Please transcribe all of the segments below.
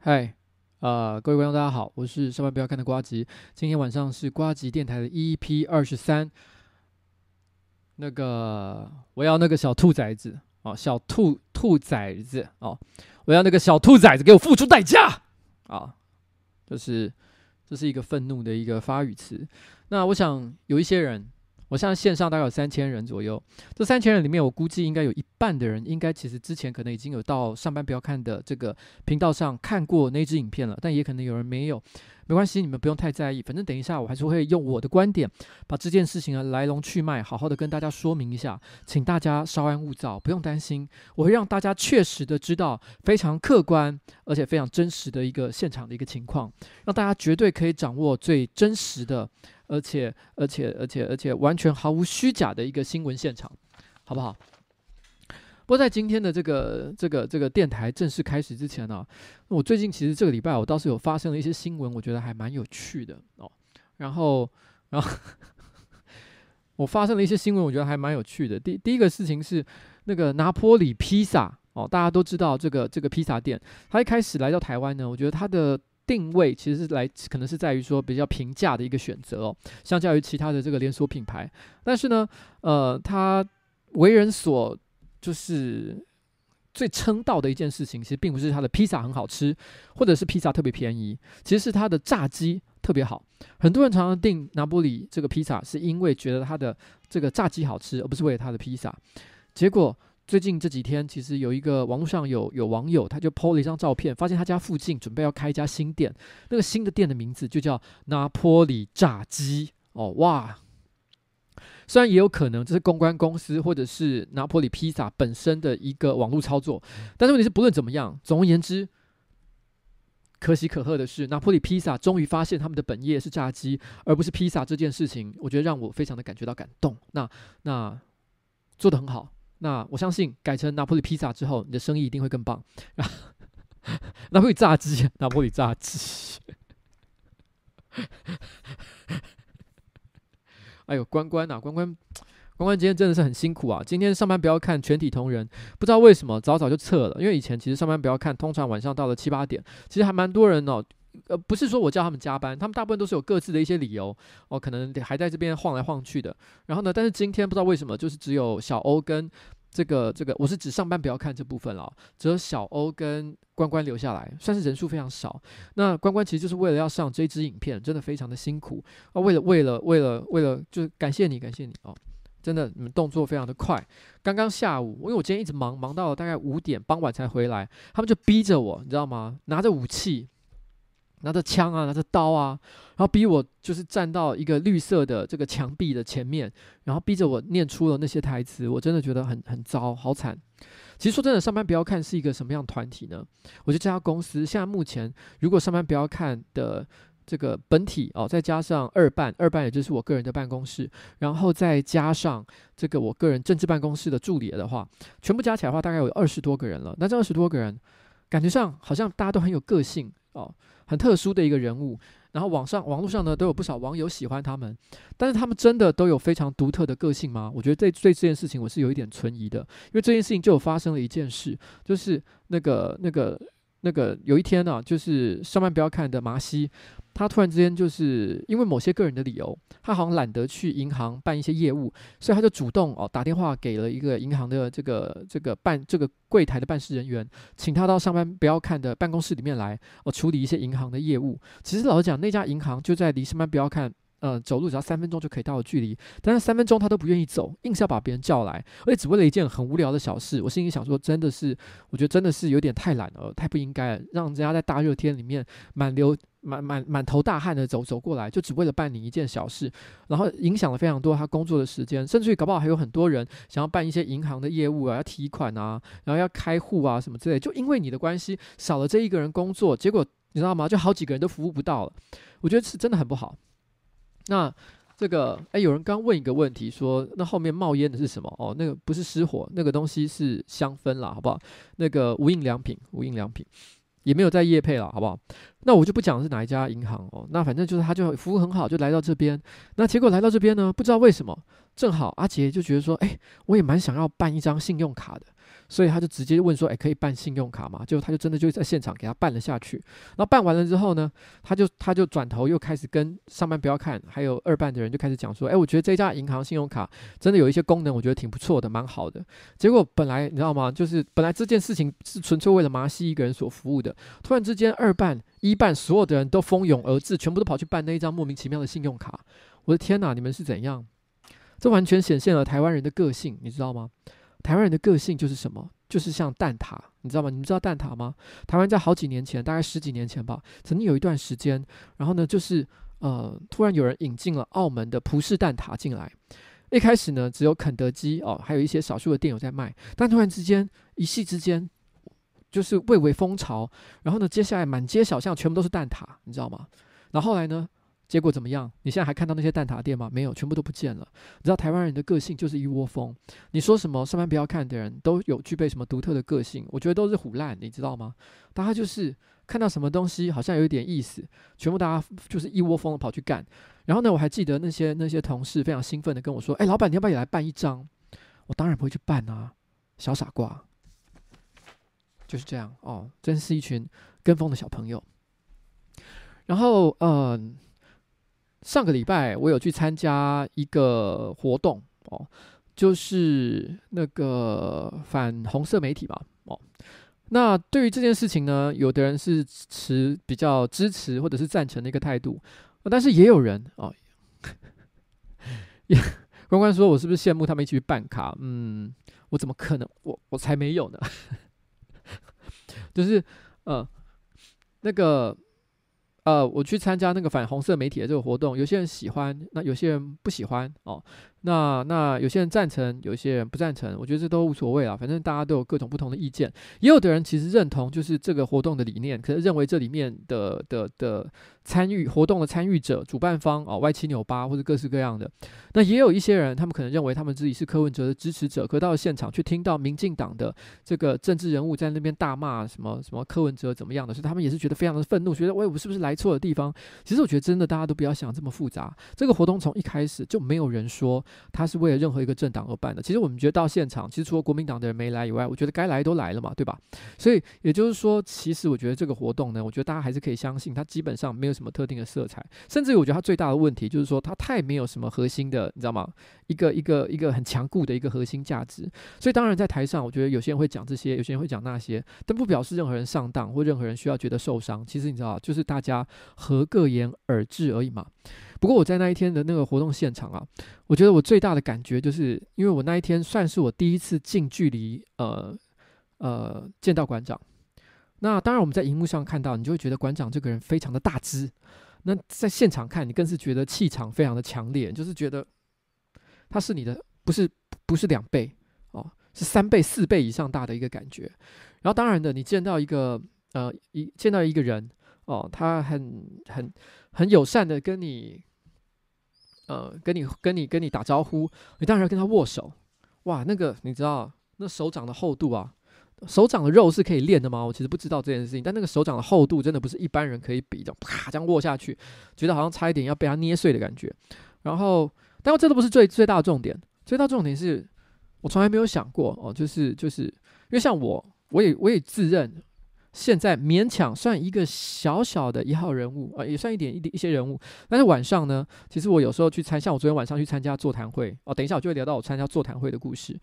嗨，呃，各位观众大家好，我是上班不要看的瓜吉。今天晚上是瓜吉电台的 EP 二十三。那个，我要那个小兔崽子哦，小兔兔崽子哦，我要那个小兔崽子给我付出代价啊！这是这是一个愤怒的一个发语词。那我想有一些人。我现在线上大概有三千人左右，这三千人里面，我估计应该有一半的人，应该其实之前可能已经有到上班不要看的这个频道上看过那支影片了，但也可能有人没有，没关系，你们不用太在意，反正等一下我还是会用我的观点，把这件事情的来龙去脉好好的跟大家说明一下，请大家稍安勿躁，不用担心，我会让大家确实的知道非常客观而且非常真实的一个现场的一个情况，让大家绝对可以掌握最真实的。而且，而且，而且，而且，完全毫无虚假的一个新闻现场，好不好？不过，在今天的这个、这个、这个电台正式开始之前呢、我最近其实这个礼拜我倒是有发生了一些新闻，我觉得还蛮有趣的哦。然后，然后我发生了一些新闻，我觉得还蛮有趣的。第第一个事情是那个拿坡里披萨哦，大家都知道这个这个披萨店，他一开始来到台湾呢，我觉得他的。定位其实是来，可能是在于说比较平价的一个选择哦，相较于其他的这个连锁品牌。但是呢，呃，他为人所就是最称道的一件事情，其实并不是他的披萨很好吃，或者是披萨特别便宜，其实是他的炸鸡特别好。很多人常常订拿坡里这个披萨，是因为觉得他的这个炸鸡好吃，而不是为了他的披萨。结果。最近这几天，其实有一个网络上有有网友，他就 po 了一张照片，发现他家附近准备要开一家新店，那个新的店的名字就叫拿坡里炸鸡哦，哇！虽然也有可能这是公关公司或者是拿坡里披萨本身的一个网络操作，但是问题是不论怎么样，总而言之，可喜可贺的是，拿坡里披萨终于发现他们的本业是炸鸡，而不是披萨这件事情，我觉得让我非常的感觉到感动。那那做得很好。那我相信改成拿破里披萨之后，你的生意一定会更棒。拿破里炸鸡，拿破里炸鸡。哎呦，关关啊，关关，关关今天真的是很辛苦啊！今天上班不要看全体同仁，不知道为什么早早就撤了，因为以前其实上班不要看，通常晚上到了七八点，其实还蛮多人哦。呃，不是说我叫他们加班，他们大部分都是有各自的一些理由哦，可能还在这边晃来晃去的。然后呢，但是今天不知道为什么，就是只有小欧跟这个这个，我是指上班不要看这部分了，只有小欧跟关关留下来，算是人数非常少。那关关其实就是为了要上这支影片，真的非常的辛苦啊，为了为了为了为了，就是感谢你，感谢你哦。真的你们动作非常的快。刚刚下午，因为我今天一直忙，忙到了大概五点傍晚才回来，他们就逼着我，你知道吗？拿着武器。拿着枪啊，拿着刀啊，然后逼我就是站到一个绿色的这个墙壁的前面，然后逼着我念出了那些台词，我真的觉得很很糟，好惨。其实说真的，上班不要看是一个什么样的团体呢？我觉得这家公司现在目前，如果上班不要看的这个本体哦，再加上二办，二办也就是我个人的办公室，然后再加上这个我个人政治办公室的助理的话，全部加起来的话，大概有二十多个人了。那这二十多个人，感觉上好像大家都很有个性哦。很特殊的一个人物，然后网上网络上呢都有不少网友喜欢他们，但是他们真的都有非常独特的个性吗？我觉得对对这件事情我是有一点存疑的，因为这件事情就发生了一件事，就是那个那个那个有一天呢、啊，就是上班不要看的麻西。他突然之间就是因为某些个人的理由，他好像懒得去银行办一些业务，所以他就主动哦打电话给了一个银行的这个这个办这个柜台的办事人员，请他到上班不要看的办公室里面来哦处理一些银行的业务。其实老实讲，那家银行就在离上班不要看。呃，走路只要三分钟就可以到的距离，但是三分钟他都不愿意走，硬是要把别人叫来，而且只为了一件很无聊的小事。我心里想说，真的是，我觉得真的是有点太懒了，太不应该了，让人家在大热天里面满流满满满头大汗的走走过来，就只为了办理一件小事，然后影响了非常多他工作的时间，甚至于搞不好还有很多人想要办一些银行的业务啊，要提款啊，然后要开户啊什么之类，就因为你的关系少了这一个人工作，结果你知道吗？就好几个人都服务不到了，我觉得是真的很不好。那这个哎，有人刚问一个问题，说那后面冒烟的是什么？哦，那个不是失火，那个东西是香氛啦，好不好？那个无印良品，无印良品也没有在业配了，好不好？那我就不讲是哪一家银行哦。那反正就是他就服务很好，就来到这边。那结果来到这边呢，不知道为什么，正好阿杰就觉得说，哎，我也蛮想要办一张信用卡的。所以他就直接问说：“诶，可以办信用卡吗？”就他就真的就在现场给他办了下去。然后办完了之后呢，他就他就转头又开始跟上班不要看，还有二办的人就开始讲说：“诶，我觉得这家银行信用卡真的有一些功能，我觉得挺不错的，蛮好的。”结果本来你知道吗？就是本来这件事情是纯粹为了麻西一个人所服务的，突然之间二办一办所有的人都蜂拥而至，全部都跑去办那一张莫名其妙的信用卡。我的天哪，你们是怎样？这完全显现了台湾人的个性，你知道吗？台湾人的个性就是什么？就是像蛋挞，你知道吗？你们知道蛋挞吗？台湾在好几年前，大概十几年前吧，曾经有一段时间，然后呢，就是呃，突然有人引进了澳门的葡式蛋挞进来。一开始呢，只有肯德基哦，还有一些少数的店有在卖，但突然之间，一夕之间，就是蔚为风潮。然后呢，接下来满街小巷全部都是蛋挞，你知道吗？然后来呢？结果怎么样？你现在还看到那些蛋挞店吗？没有，全部都不见了。你知道台湾人的个性就是一窝蜂。你说什么上班不要看的人都有具备什么独特的个性？我觉得都是唬烂，你知道吗？大家就是看到什么东西好像有一点意思，全部大家就是一窝蜂的跑去干。然后呢，我还记得那些那些同事非常兴奋的跟我说：“哎，老板，你要不要也来办一张？”我当然不会去办啊，小傻瓜。就是这样哦，真是一群跟风的小朋友。然后，嗯、上个礼拜我有去参加一个活动哦，就是那个反红色媒体嘛哦。那对于这件事情呢，有的人是持比较支持或者是赞成的一个态度，但是也有人哦，关关说我是不是羡慕他们一起去办卡？嗯，我怎么可能？我我才没有呢。就是呃，那个。呃，我去参加那个反红色媒体的这个活动，有些人喜欢，那有些人不喜欢哦。那那有些人赞成，有些人不赞成，我觉得这都无所谓啊，反正大家都有各种不同的意见。也有的人其实认同就是这个活动的理念，可是认为这里面的的的参与活动的参与者、主办方啊、哦、歪七扭八或者各式各样的。那也有一些人，他们可能认为他们自己是柯文哲的支持者，可到了现场却听到民进党的这个政治人物在那边大骂什么什么柯文哲怎么样的，所以他们也是觉得非常的愤怒，觉得喂，我是不是来错了地方？其实我觉得真的大家都不要想这么复杂，这个活动从一开始就没有人说。他是为了任何一个政党而办的。其实我们觉得到现场，其实除了国民党的人没来以外，我觉得该来都来了嘛，对吧？所以也就是说，其实我觉得这个活动呢，我觉得大家还是可以相信，它基本上没有什么特定的色彩。甚至于我觉得它最大的问题就是说，它太没有什么核心的，你知道吗？一个一个一个很强固的一个核心价值。所以当然在台上，我觉得有些人会讲这些，有些人会讲那些，但不表示任何人上当或任何人需要觉得受伤。其实你知道，就是大家合各言而至而已嘛。不过我在那一天的那个活动现场啊，我觉得我最大的感觉就是，因为我那一天算是我第一次近距离呃呃见到馆长。那当然我们在荧幕上看到，你就会觉得馆长这个人非常的大只。那在现场看，你更是觉得气场非常的强烈，就是觉得他是你的不是不是两倍哦，是三倍四倍以上大的一个感觉。然后当然的，你见到一个呃一见到一个人哦，他很很很友善的跟你呃跟你跟你跟你打招呼，你当然要跟他握手。哇，那个你知道那手掌的厚度啊。手掌的肉是可以练的吗？我其实不知道这件事情，但那个手掌的厚度真的不是一般人可以比的，啪这样握下去，觉得好像差一点要被他捏碎的感觉。然后，但这都不是最最大的重点，最大重点是我从来没有想过哦，就是就是因为像我，我也我也自认现在勉强算一个小小的一号人物啊，也算一点一点一些人物。但是晚上呢，其实我有时候去参，像我昨天晚上去参加座谈会哦，等一下我就会聊到我参加座谈会的故事。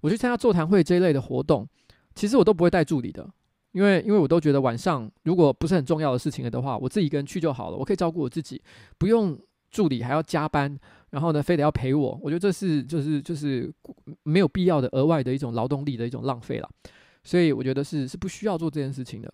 我去参加座谈会这一类的活动。其实我都不会带助理的，因为因为我都觉得晚上如果不是很重要的事情了的话，我自己一个人去就好了，我可以照顾我自己，不用助理还要加班，然后呢，非得要陪我，我觉得这是就是就是没有必要的额外的一种劳动力的一种浪费了，所以我觉得是是不需要做这件事情的。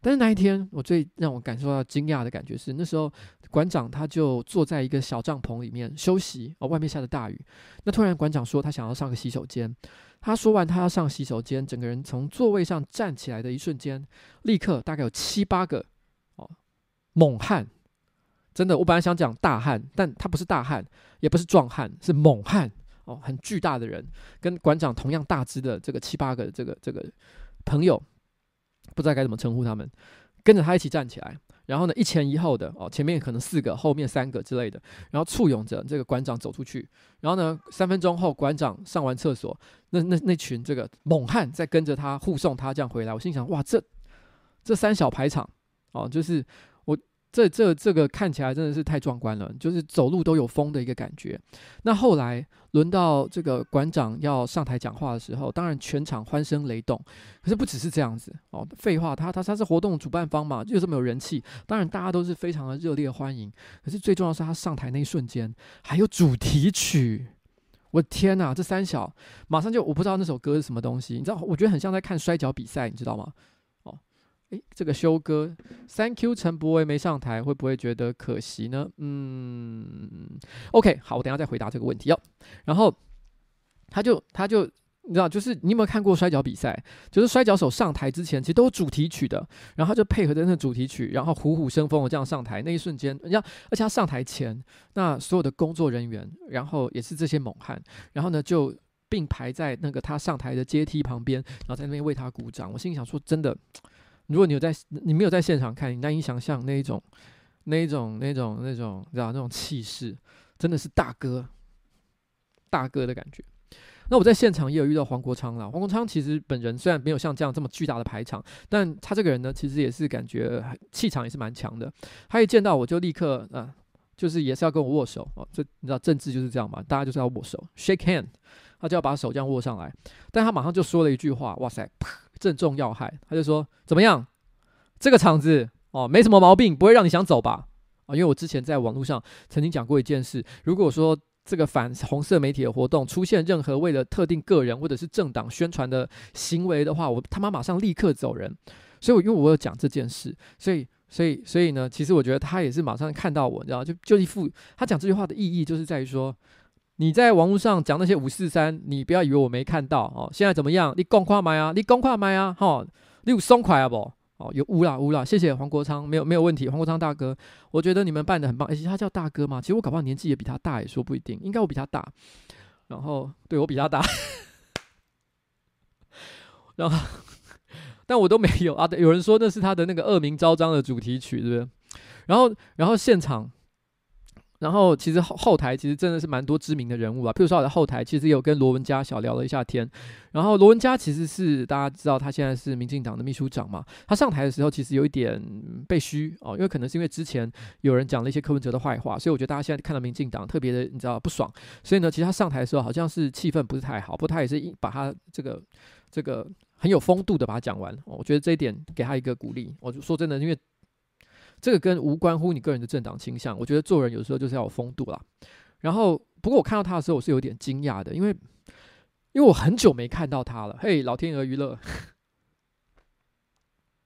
但是那一天，我最让我感受到惊讶的感觉是，那时候馆长他就坐在一个小帐篷里面休息，哦，外面下着大雨，那突然馆长说他想要上个洗手间。他说完，他要上洗手间，整个人从座位上站起来的一瞬间，立刻大概有七八个哦猛汉，真的，我本来想讲大汉，但他不是大汉，也不是壮汉，是猛汉哦，很巨大的人，跟馆长同样大只的这个七八个这个这个朋友，不知道该怎么称呼他们，跟着他一起站起来。然后呢，一前一后的哦，前面可能四个，后面三个之类的，然后簇拥着这个馆长走出去。然后呢，三分钟后，馆长上完厕所，那那那群这个猛汉在跟着他护送他这样回来。我心想，哇，这这三小排场哦，就是。这这这个看起来真的是太壮观了，就是走路都有风的一个感觉。那后来轮到这个馆长要上台讲话的时候，当然全场欢声雷动。可是不只是这样子哦，废话，他他他是活动主办方嘛，就这么有人气，当然大家都是非常的热烈欢迎。可是最重要是他上台那一瞬间，还有主题曲，我的天哪，这三小马上就我不知道那首歌是什么东西，你知道，我觉得很像在看摔跤比赛，你知道吗？诶，这个修哥，Thank you，陈柏惟没上台，会不会觉得可惜呢？嗯，OK，好，我等下再回答这个问题哦。然后他就他就你知道，就是你有没有看过摔跤比赛？就是摔跤手上台之前，其实都有主题曲的。然后他就配合着那个主题曲，然后虎虎生风的这样上台。那一瞬间，人家而且他上台前，那所有的工作人员，然后也是这些猛汉，然后呢就并排在那个他上台的阶梯旁边，然后在那边为他鼓掌。我心里想说，真的。如果你有在，你没有在现场看，你难以想象那一种、那一种、那种、那种，你知道那种气势，真的是大哥、大哥的感觉。那我在现场也有遇到黄国昌啦。黄国昌其实本人虽然没有像这样这么巨大的排场，但他这个人呢，其实也是感觉气场也是蛮强的。他一见到我就立刻啊，就是也是要跟我握手哦。这你知道政治就是这样嘛，大家就是要握手，shake hand，他就要把手这样握上来。但他马上就说了一句话，哇塞！正中要害，他就说：“怎么样？这个场子哦，没什么毛病，不会让你想走吧？啊，因为我之前在网络上曾经讲过一件事，如果说这个反红色媒体的活动出现任何为了特定个人或者是政党宣传的行为的话，我他妈马上立刻走人。所以，我因为我有讲这件事，所以，所以，所以呢，其实我觉得他也是马上看到我，你知道，就就一副他讲这句话的意义，就是在于说。”你在网络上讲那些五四三，你不要以为我没看到哦。现在怎么样？你讲看麦啊？你讲看麦啊？哈，你有松快啊不？哦，有乌啦乌啦。谢谢黄国昌，没有没有问题。黄国昌大哥，我觉得你们办的很棒。而且他叫大哥嘛，其实我搞不好年纪也比他大，也说不一定。应该我比他大，然后对我比他大，然后但我都没有啊。有人说那是他的那个恶名昭彰的主题曲，对不对？然后然后现场。然后其实后后台其实真的是蛮多知名的人物啊，譬如说我在后台其实有跟罗文嘉小聊了一下天，然后罗文嘉其实是大家知道他现在是民进党的秘书长嘛，他上台的时候其实有一点被嘘哦，因为可能是因为之前有人讲了一些柯文哲的坏话，所以我觉得大家现在看到民进党特别的你知道不爽，所以呢，其实他上台的时候好像是气氛不是太好，不过他也是把他这个这个很有风度的把它讲完，我觉得这一点给他一个鼓励，我就说真的，因为。这个跟无关乎你个人的政党倾向。我觉得做人有时候就是要有风度啦。然后，不过我看到他的时候，我是有点惊讶的，因为因为我很久没看到他了。嘿，老天鹅娱乐，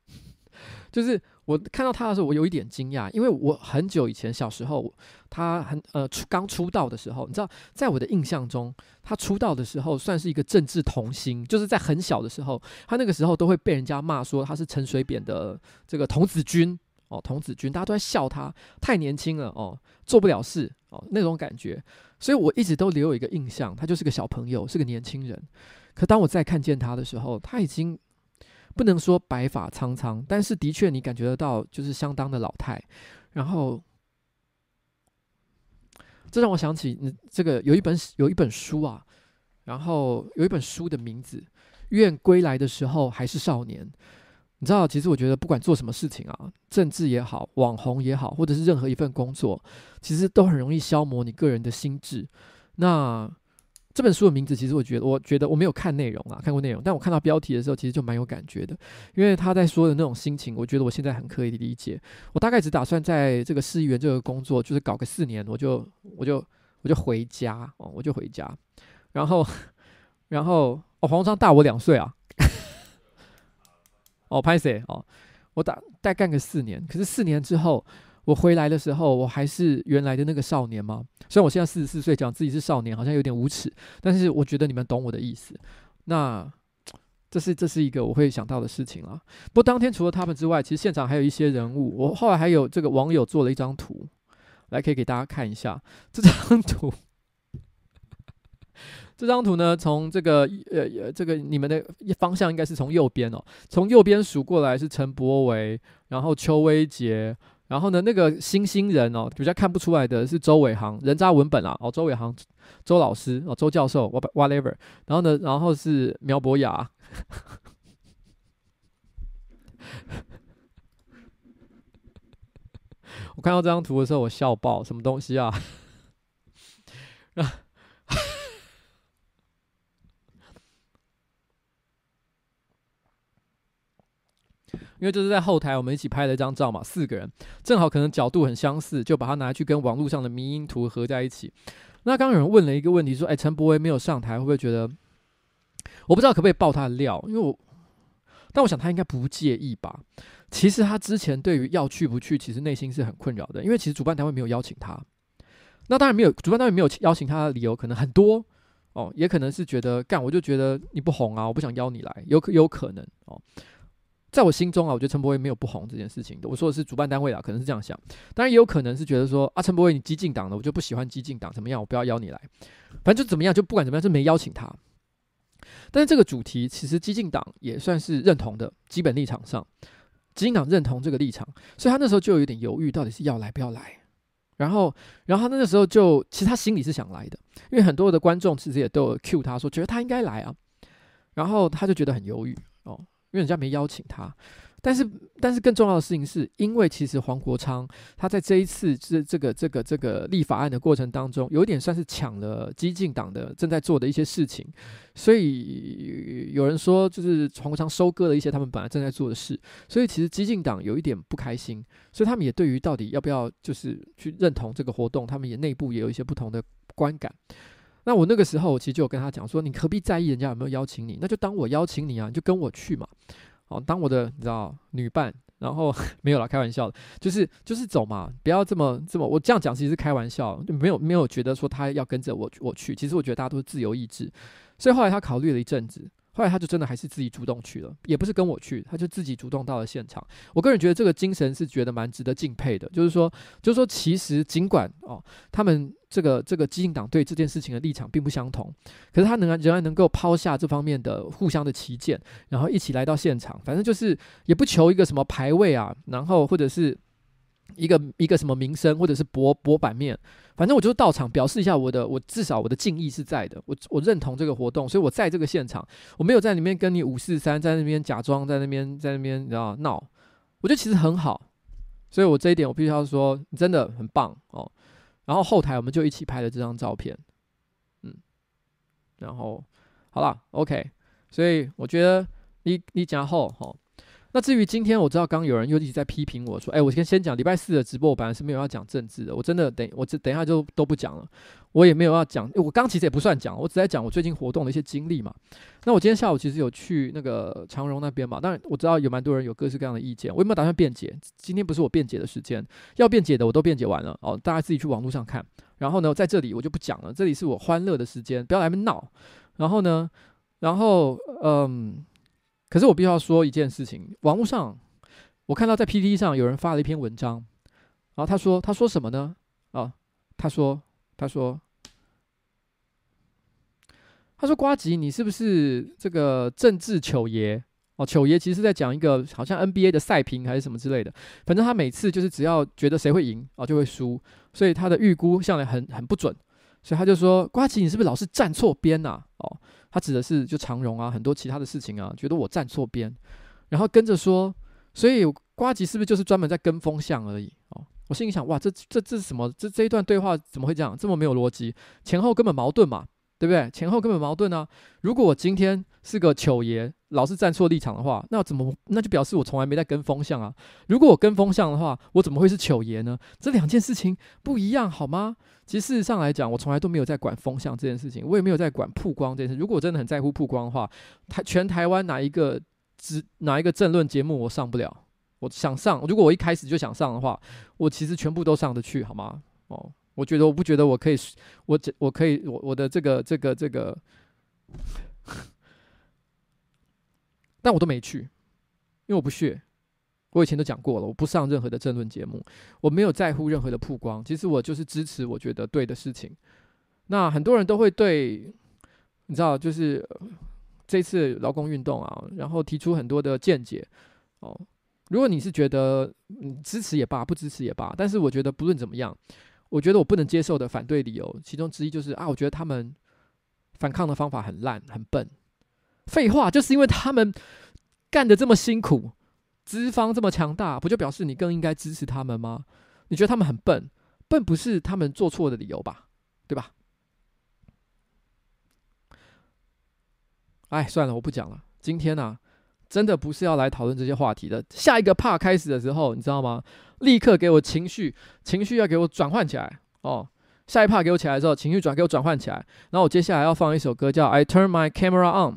就是。我看到他的时候，我有一点惊讶，因为我很久以前小时候，他很呃出刚出道的时候，你知道，在我的印象中，他出道的时候算是一个政治童星，就是在很小的时候，他那个时候都会被人家骂说他是陈水扁的这个童子军哦，童子军，大家都在笑他太年轻了哦，做不了事哦那种感觉，所以我一直都留有一个印象，他就是个小朋友，是个年轻人。可当我再看见他的时候，他已经。不能说白发苍苍，但是的确你感觉得到，就是相当的老态。然后，这让我想起，你这个有一本有一本书啊，然后有一本书的名字《愿归来的时候还是少年》。你知道，其实我觉得不管做什么事情啊，政治也好，网红也好，或者是任何一份工作，其实都很容易消磨你个人的心智。那。这本书的名字，其实我觉得，我觉得我没有看内容啊，看过内容，但我看到标题的时候，其实就蛮有感觉的，因为他在说的那种心情，我觉得我现在很可以理解。我大概只打算在这个市议员这个工作，就是搞个四年，我就我就我就回家哦，我就回家。然后 然后哦，黄章大我两岁啊，哦，拍谁哦，我打再干个四年，可是四年之后。我回来的时候，我还是原来的那个少年吗？虽然我现在四十四岁，讲自己是少年，好像有点无耻，但是我觉得你们懂我的意思。那这是这是一个我会想到的事情了。不过当天除了他们之外，其实现场还有一些人物。我后来还有这个网友做了一张图，来可以给大家看一下这张图。这张图呢，从这个呃呃这个你们的方向应该是从右边哦，从右边数过来是陈柏维，然后邱威杰。然后呢，那个新兴人哦，比较看不出来的是周伟航，人渣文本啊，哦，周伟航，周老师哦，周教授，whatever。然后呢，然后是苗博雅。我看到这张图的时候，我笑爆，什么东西啊？因为就是在后台，我们一起拍了一张照嘛，四个人正好可能角度很相似，就把它拿去跟网络上的迷因图合在一起。那刚刚有人问了一个问题，说：“哎，陈柏威没有上台，会不会觉得？我不知道可不可以爆他的料？因为我，但我想他应该不介意吧。其实他之前对于要去不去，其实内心是很困扰的，因为其实主办单位没有邀请他。那当然没有，主办单位没有邀请他的理由可能很多哦，也可能是觉得干，我就觉得你不红啊，我不想邀你来，有可有可能哦。”在我心中啊，我觉得陈柏惟没有不红这件事情的。我说的是主办单位啊，可能是这样想。当然也有可能是觉得说啊，陈柏惟你激进党的，我就不喜欢激进党，怎么样？我不要邀你来，反正就怎么样，就不管怎么样，就没邀请他。但是这个主题其实激进党也算是认同的，基本立场上，激进党认同这个立场，所以他那时候就有点犹豫，到底是要来不要来。然后，然后他那个时候就其实他心里是想来的，因为很多的观众其实也都有 cue 他说，觉得他应该来啊。然后他就觉得很犹豫哦。因为人家没邀请他，但是但是更重要的事情是，因为其实黄国昌他在这一次这这个这个这个立法案的过程当中，有点算是抢了激进党的正在做的一些事情，所以有人说就是黄国昌收割了一些他们本来正在做的事，所以其实激进党有一点不开心，所以他们也对于到底要不要就是去认同这个活动，他们也内部也有一些不同的观感。那我那个时候，我其实就有跟他讲说，你何必在意人家有没有邀请你？那就当我邀请你啊，你就跟我去嘛，哦，当我的你知道女伴，然后 没有啦，开玩笑的，就是就是走嘛，不要这么这么，我这样讲其实是开玩笑，就没有没有觉得说他要跟着我我去，其实我觉得大家都是自由意志，所以后来他考虑了一阵子。后来他就真的还是自己主动去了，也不是跟我去，他就自己主动到了现场。我个人觉得这个精神是觉得蛮值得敬佩的，就是说，就是说，其实尽管哦，他们这个这个基进党对这件事情的立场并不相同，可是他能仍然能够抛下这方面的互相的旗舰，然后一起来到现场，反正就是也不求一个什么排位啊，然后或者是。一个一个什么名声，或者是博博版面，反正我就是到场表示一下我的，我至少我的敬意是在的，我我认同这个活动，所以我在这个现场，我没有在里面跟你五四三，在那边假装在那边在那边你知道闹，我觉得其实很好，所以我这一点我必须要说，你真的很棒哦。然后后台我们就一起拍了这张照片，嗯，然后好了，OK，所以我觉得你你讲后哦。那至于今天，我知道刚有人又一直在批评我说：“哎，我先先讲礼拜四的直播，我本来是没有要讲政治的，我真的等我这等一下就都不讲了，我也没有要讲。我刚其实也不算讲，我只在讲我最近活动的一些经历嘛。那我今天下午其实有去那个长荣那边嘛，当然我知道有蛮多人有各式各样的意见，我有没有打算辩解？今天不是我辩解的时间，要辩解的我都辩解完了哦，大家自己去网络上看。然后呢，在这里我就不讲了，这里是我欢乐的时间，不要来闹。然后呢，然后嗯，可是我必须要说一件事情，网络上。我看到在 PTT 上有人发了一篇文章，然后他说：“他说什么呢？啊，他说，他说，他说，瓜吉，你是不是这个政治糗爷？哦，糗爷其实是在讲一个好像 NBA 的赛评还是什么之类的。反正他每次就是只要觉得谁会赢啊，就会输，所以他的预估向来很很不准。所以他就说：瓜吉，你是不是老是站错边呐？哦，他指的是就长荣啊，很多其他的事情啊，觉得我站错边，然后跟着说。”所以瓜吉是不是就是专门在跟风向而已哦？我心里想，哇，这这这是什么？这这一段对话怎么会这样？这么没有逻辑，前后根本矛盾嘛，对不对？前后根本矛盾啊！如果我今天是个糗爷，老是站错立场的话，那怎么那就表示我从来没在跟风向啊？如果我跟风向的话，我怎么会是糗爷呢？这两件事情不一样好吗？其实事实上来讲，我从来都没有在管风向这件事情，我也没有在管曝光这件事。如果我真的很在乎曝光的话，台全台湾哪一个？只哪一个政论节目我上不了？我想上，如果我一开始就想上的话，我其实全部都上得去，好吗？哦，我觉得我不觉得我可以，我我可以，我我的这个这个这个，但我都没去，因为我不屑。我以前都讲过了，我不上任何的政论节目，我没有在乎任何的曝光。其实我就是支持我觉得对的事情。那很多人都会对，你知道，就是。这次劳工运动啊，然后提出很多的见解哦。如果你是觉得支持也罢，不支持也罢，但是我觉得不论怎么样，我觉得我不能接受的反对理由，其中之一就是啊，我觉得他们反抗的方法很烂、很笨。废话，就是因为他们干的这么辛苦，资方这么强大，不就表示你更应该支持他们吗？你觉得他们很笨，笨不是他们做错的理由吧？对吧？哎，算了，我不讲了。今天呢、啊，真的不是要来讨论这些话题的。下一个怕开始的时候，你知道吗？立刻给我情绪，情绪要给我转换起来哦。下一趴给我起来之后，情绪转给我转换起来。然后我接下来要放一首歌，叫《I Turn My Camera On》。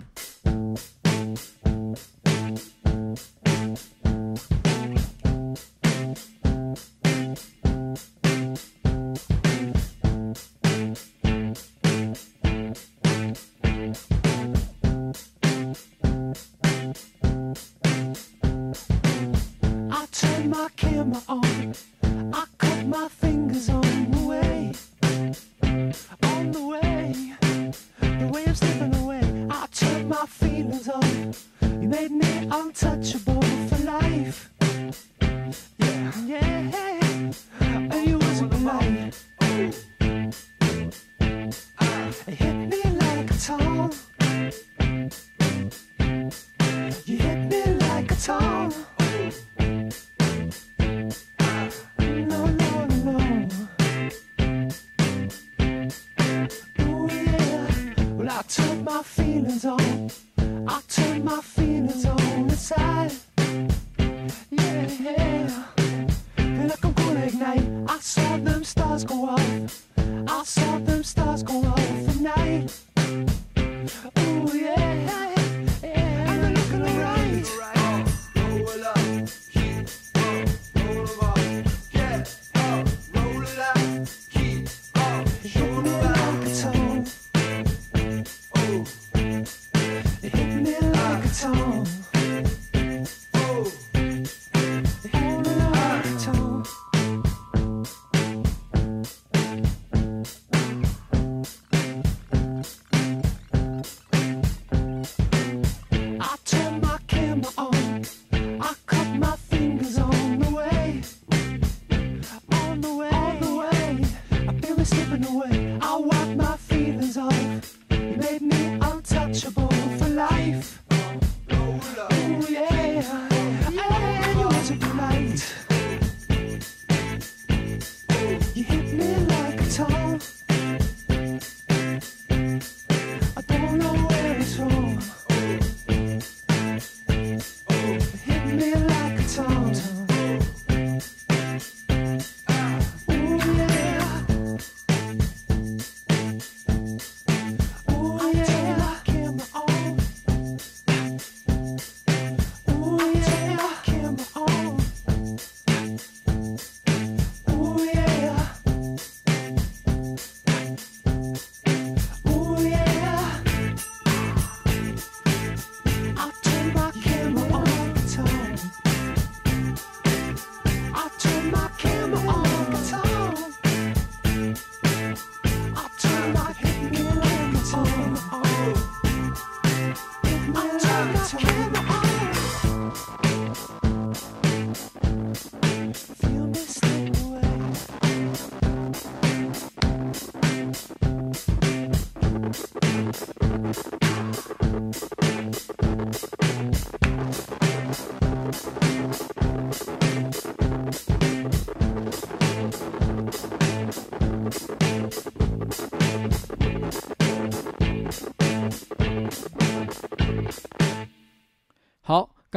slipping away.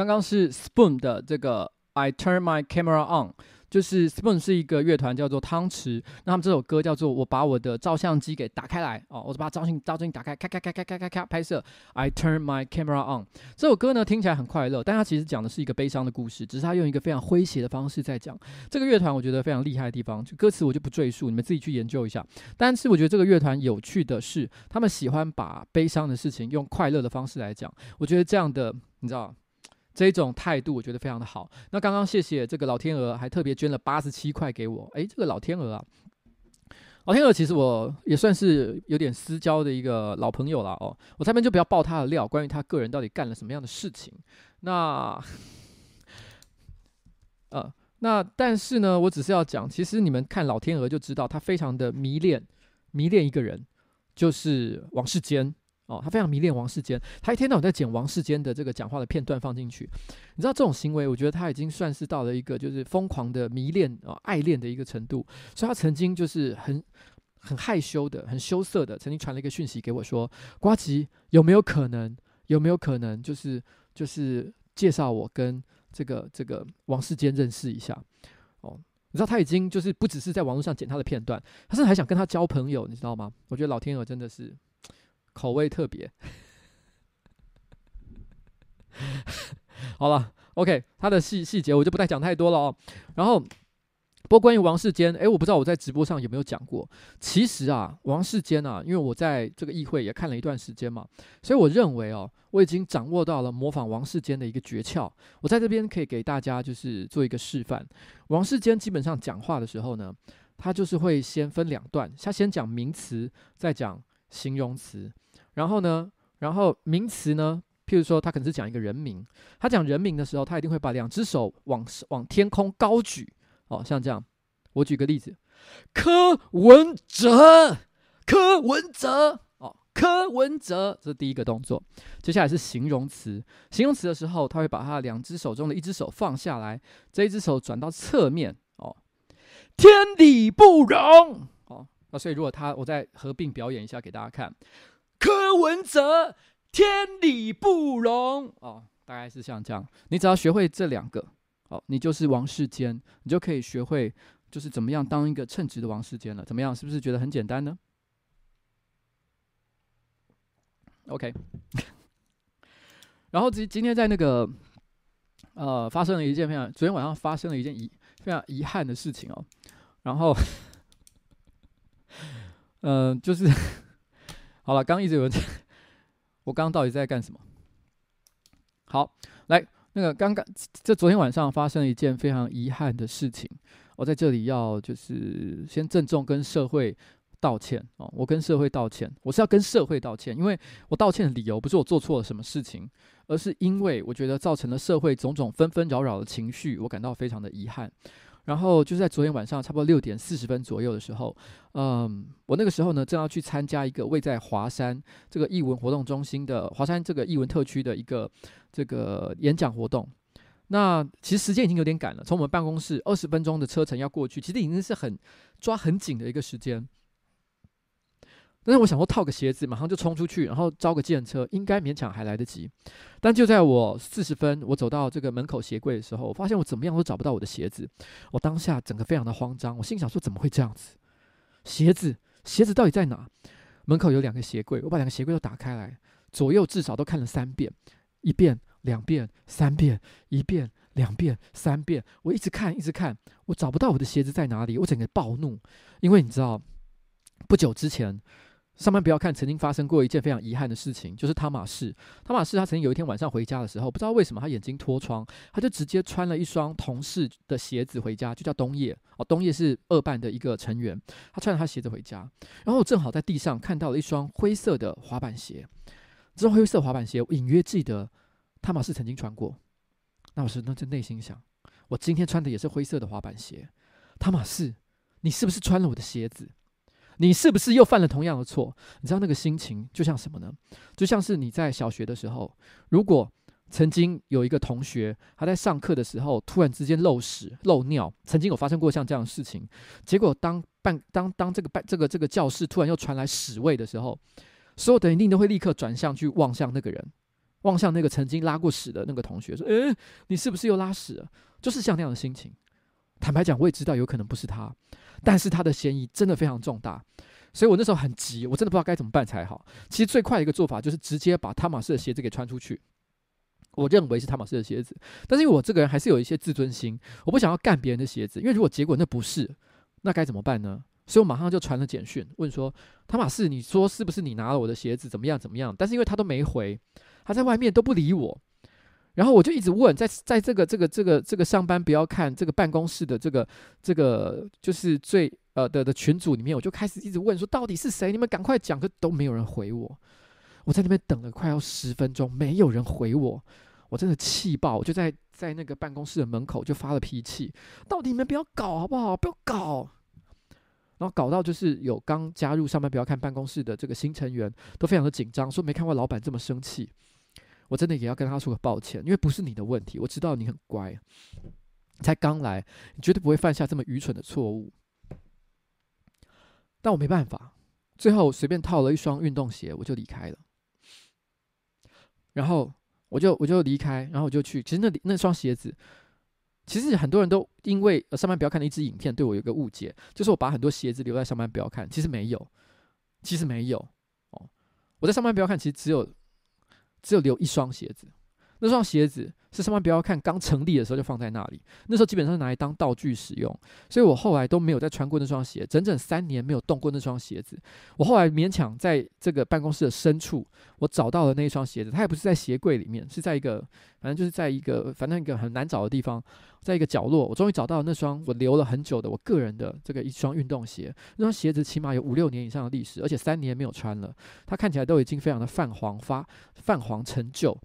刚刚是 Spoon 的这个 I Turn My Camera On。就是 Spoon 是一个乐团，叫做汤匙。那他们这首歌叫做《我把我的照相机给打开来》哦，我就把照相照相机打开，咔咔咔咔咔咔咔拍摄。I turn my camera on。这首歌呢听起来很快乐，但它其实讲的是一个悲伤的故事，只是它用一个非常诙谐的方式在讲。这个乐团我觉得非常厉害的地方，就歌词我就不赘述，你们自己去研究一下。但是我觉得这个乐团有趣的是，他们喜欢把悲伤的事情用快乐的方式来讲。我觉得这样的，你知道。这种态度，我觉得非常的好。那刚刚谢谢这个老天鹅，还特别捐了八十七块给我。诶，这个老天鹅啊，老天鹅其实我也算是有点私交的一个老朋友了哦。我这边就不要爆他的料，关于他个人到底干了什么样的事情。那，呃，那但是呢，我只是要讲，其实你们看老天鹅就知道，他非常的迷恋迷恋一个人，就是王世坚。哦，他非常迷恋王世坚，他一天到晚在剪王世坚的这个讲话的片段放进去。你知道这种行为，我觉得他已经算是到了一个就是疯狂的迷恋啊、爱恋的一个程度。所以他曾经就是很很害羞的、很羞涩的，曾经传了一个讯息给我说：“瓜吉，有没有可能？有没有可能？就是就是介绍我跟这个这个王世坚认识一下？”哦，你知道他已经就是不只是在网络上剪他的片段，他甚至还想跟他交朋友，你知道吗？我觉得老天鹅真的是。口味特别，好了，OK，他的细细节我就不再讲太多了哦。然后，不过关于王世坚，诶，我不知道我在直播上有没有讲过。其实啊，王世坚啊，因为我在这个议会也看了一段时间嘛，所以我认为哦，我已经掌握到了模仿王世坚的一个诀窍。我在这边可以给大家就是做一个示范。王世坚基本上讲话的时候呢，他就是会先分两段，他先讲名词，再讲形容词。然后呢，然后名词呢，譬如说他可能是讲一个人名，他讲人名的时候，他一定会把两只手往往天空高举，哦，像这样。我举个例子，柯文哲，柯文哲，哦，柯文哲，这是第一个动作。接下来是形容词，形容词的时候，他会把他两只手中的一只手放下来，这一只手转到侧面，哦，天理不容，哦，那所以如果他，我再合并表演一下给大家看。柯文哲，天理不容哦，大概是像这样。你只要学会这两个，哦，你就是王世坚，你就可以学会就是怎么样当一个称职的王世坚了。怎么样？是不是觉得很简单呢？OK。然后今今天在那个呃发生了一件非常，昨天晚上发生了一件遗非常遗憾的事情哦。然后，嗯、就是。好了，刚一直有人，我刚刚到底在干什么？好，来，那个刚刚这昨天晚上发生了一件非常遗憾的事情，我在这里要就是先郑重跟社会道歉哦，我跟社会道歉，我是要跟社会道歉，因为我道歉的理由不是我做错了什么事情，而是因为我觉得造成了社会种种纷纷扰扰的情绪，我感到非常的遗憾。然后就是在昨天晚上差不多六点四十分左右的时候，嗯，我那个时候呢正要去参加一个位在华山这个艺文活动中心的华山这个艺文特区的一个这个演讲活动。那其实时间已经有点赶了，从我们办公室二十分钟的车程要过去，其实已经是很抓很紧的一个时间。但是我想说套个鞋子，马上就冲出去，然后招个计程车，应该勉强还来得及。但就在我四十分，我走到这个门口鞋柜的时候，我发现我怎么样都找不到我的鞋子。我当下整个非常的慌张，我心想说怎么会这样子？鞋子，鞋子到底在哪？门口有两个鞋柜，我把两个鞋柜都打开来，左右至少都看了三遍，一遍、两遍、三遍，一遍、两遍、三遍，我一直看，一直看，我找不到我的鞋子在哪里，我整个暴怒，因为你知道，不久之前。上班不要看，曾经发生过一件非常遗憾的事情，就是汤玛士。汤玛士他曾经有一天晚上回家的时候，不知道为什么他眼睛脱窗，他就直接穿了一双同事的鞋子回家，就叫东叶。哦，东叶是二办的一个成员，他穿着他鞋子回家，然后我正好在地上看到了一双灰色的滑板鞋，这双灰色滑板鞋我隐约记得汤玛士曾经穿过，那我是那就内心想，我今天穿的也是灰色的滑板鞋，汤玛士，你是不是穿了我的鞋子？你是不是又犯了同样的错？你知道那个心情就像什么呢？就像是你在小学的时候，如果曾经有一个同学他在上课的时候突然之间漏屎漏尿，曾经有发生过像这样的事情。结果当办当当这个办这个这个教室突然又传来屎味的时候，所有的人一定都会立刻转向去望向那个人，望向那个曾经拉过屎的那个同学，说：“诶，你是不是又拉屎了？”就是像那样的心情。坦白讲，我也知道有可能不是他，但是他的嫌疑真的非常重大，所以我那时候很急，我真的不知道该怎么办才好。其实最快的一个做法就是直接把汤玛士的鞋子给穿出去。我认为是汤玛士的鞋子，但是因为我这个人还是有一些自尊心，我不想要干别人的鞋子，因为如果结果那不是，那该怎么办呢？所以我马上就传了简讯问说：“汤玛士，你说是不是你拿了我的鞋子？怎么样？怎么样？”但是因为他都没回，他在外面都不理我。然后我就一直问，在在这个这个这个这个上班不要看这个办公室的这个这个就是最呃的的群组里面，我就开始一直问说到底是谁？你们赶快讲，可都没有人回我。我在那边等了快要十分钟，没有人回我，我真的气爆，我就在在那个办公室的门口就发了脾气，到底你们不要搞好不好？不要搞，然后搞到就是有刚加入上班不要看办公室的这个新成员都非常的紧张，说没看过老板这么生气。我真的也要跟他说个抱歉，因为不是你的问题。我知道你很乖，才刚来，你绝对不会犯下这么愚蠢的错误。但我没办法，最后随便套了一双运动鞋，我就离开了。然后我就我就离开，然后我就去。其实那里那双鞋子，其实很多人都因为上班不要看的一支影片，对我有个误解，就是我把很多鞋子留在上班不要看。其实没有，其实没有哦。我在上班不要看，其实只有。只有留一双鞋子，那双鞋子是上班不要看刚成立的时候就放在那里，那时候基本上拿来当道具使用，所以我后来都没有再穿过那双鞋，整整三年没有动过那双鞋子。我后来勉强在这个办公室的深处，我找到了那一双鞋子，它也不是在鞋柜里面，是在一个反正就是在一个反正一个很难找的地方，在一个角落，我终于找到了那双我留了很久的我个人的这个一双运动鞋。那双鞋子起码有五六年以上的历史，而且三年没有穿了，它看起来都已经非常的泛黄发泛黄陈旧。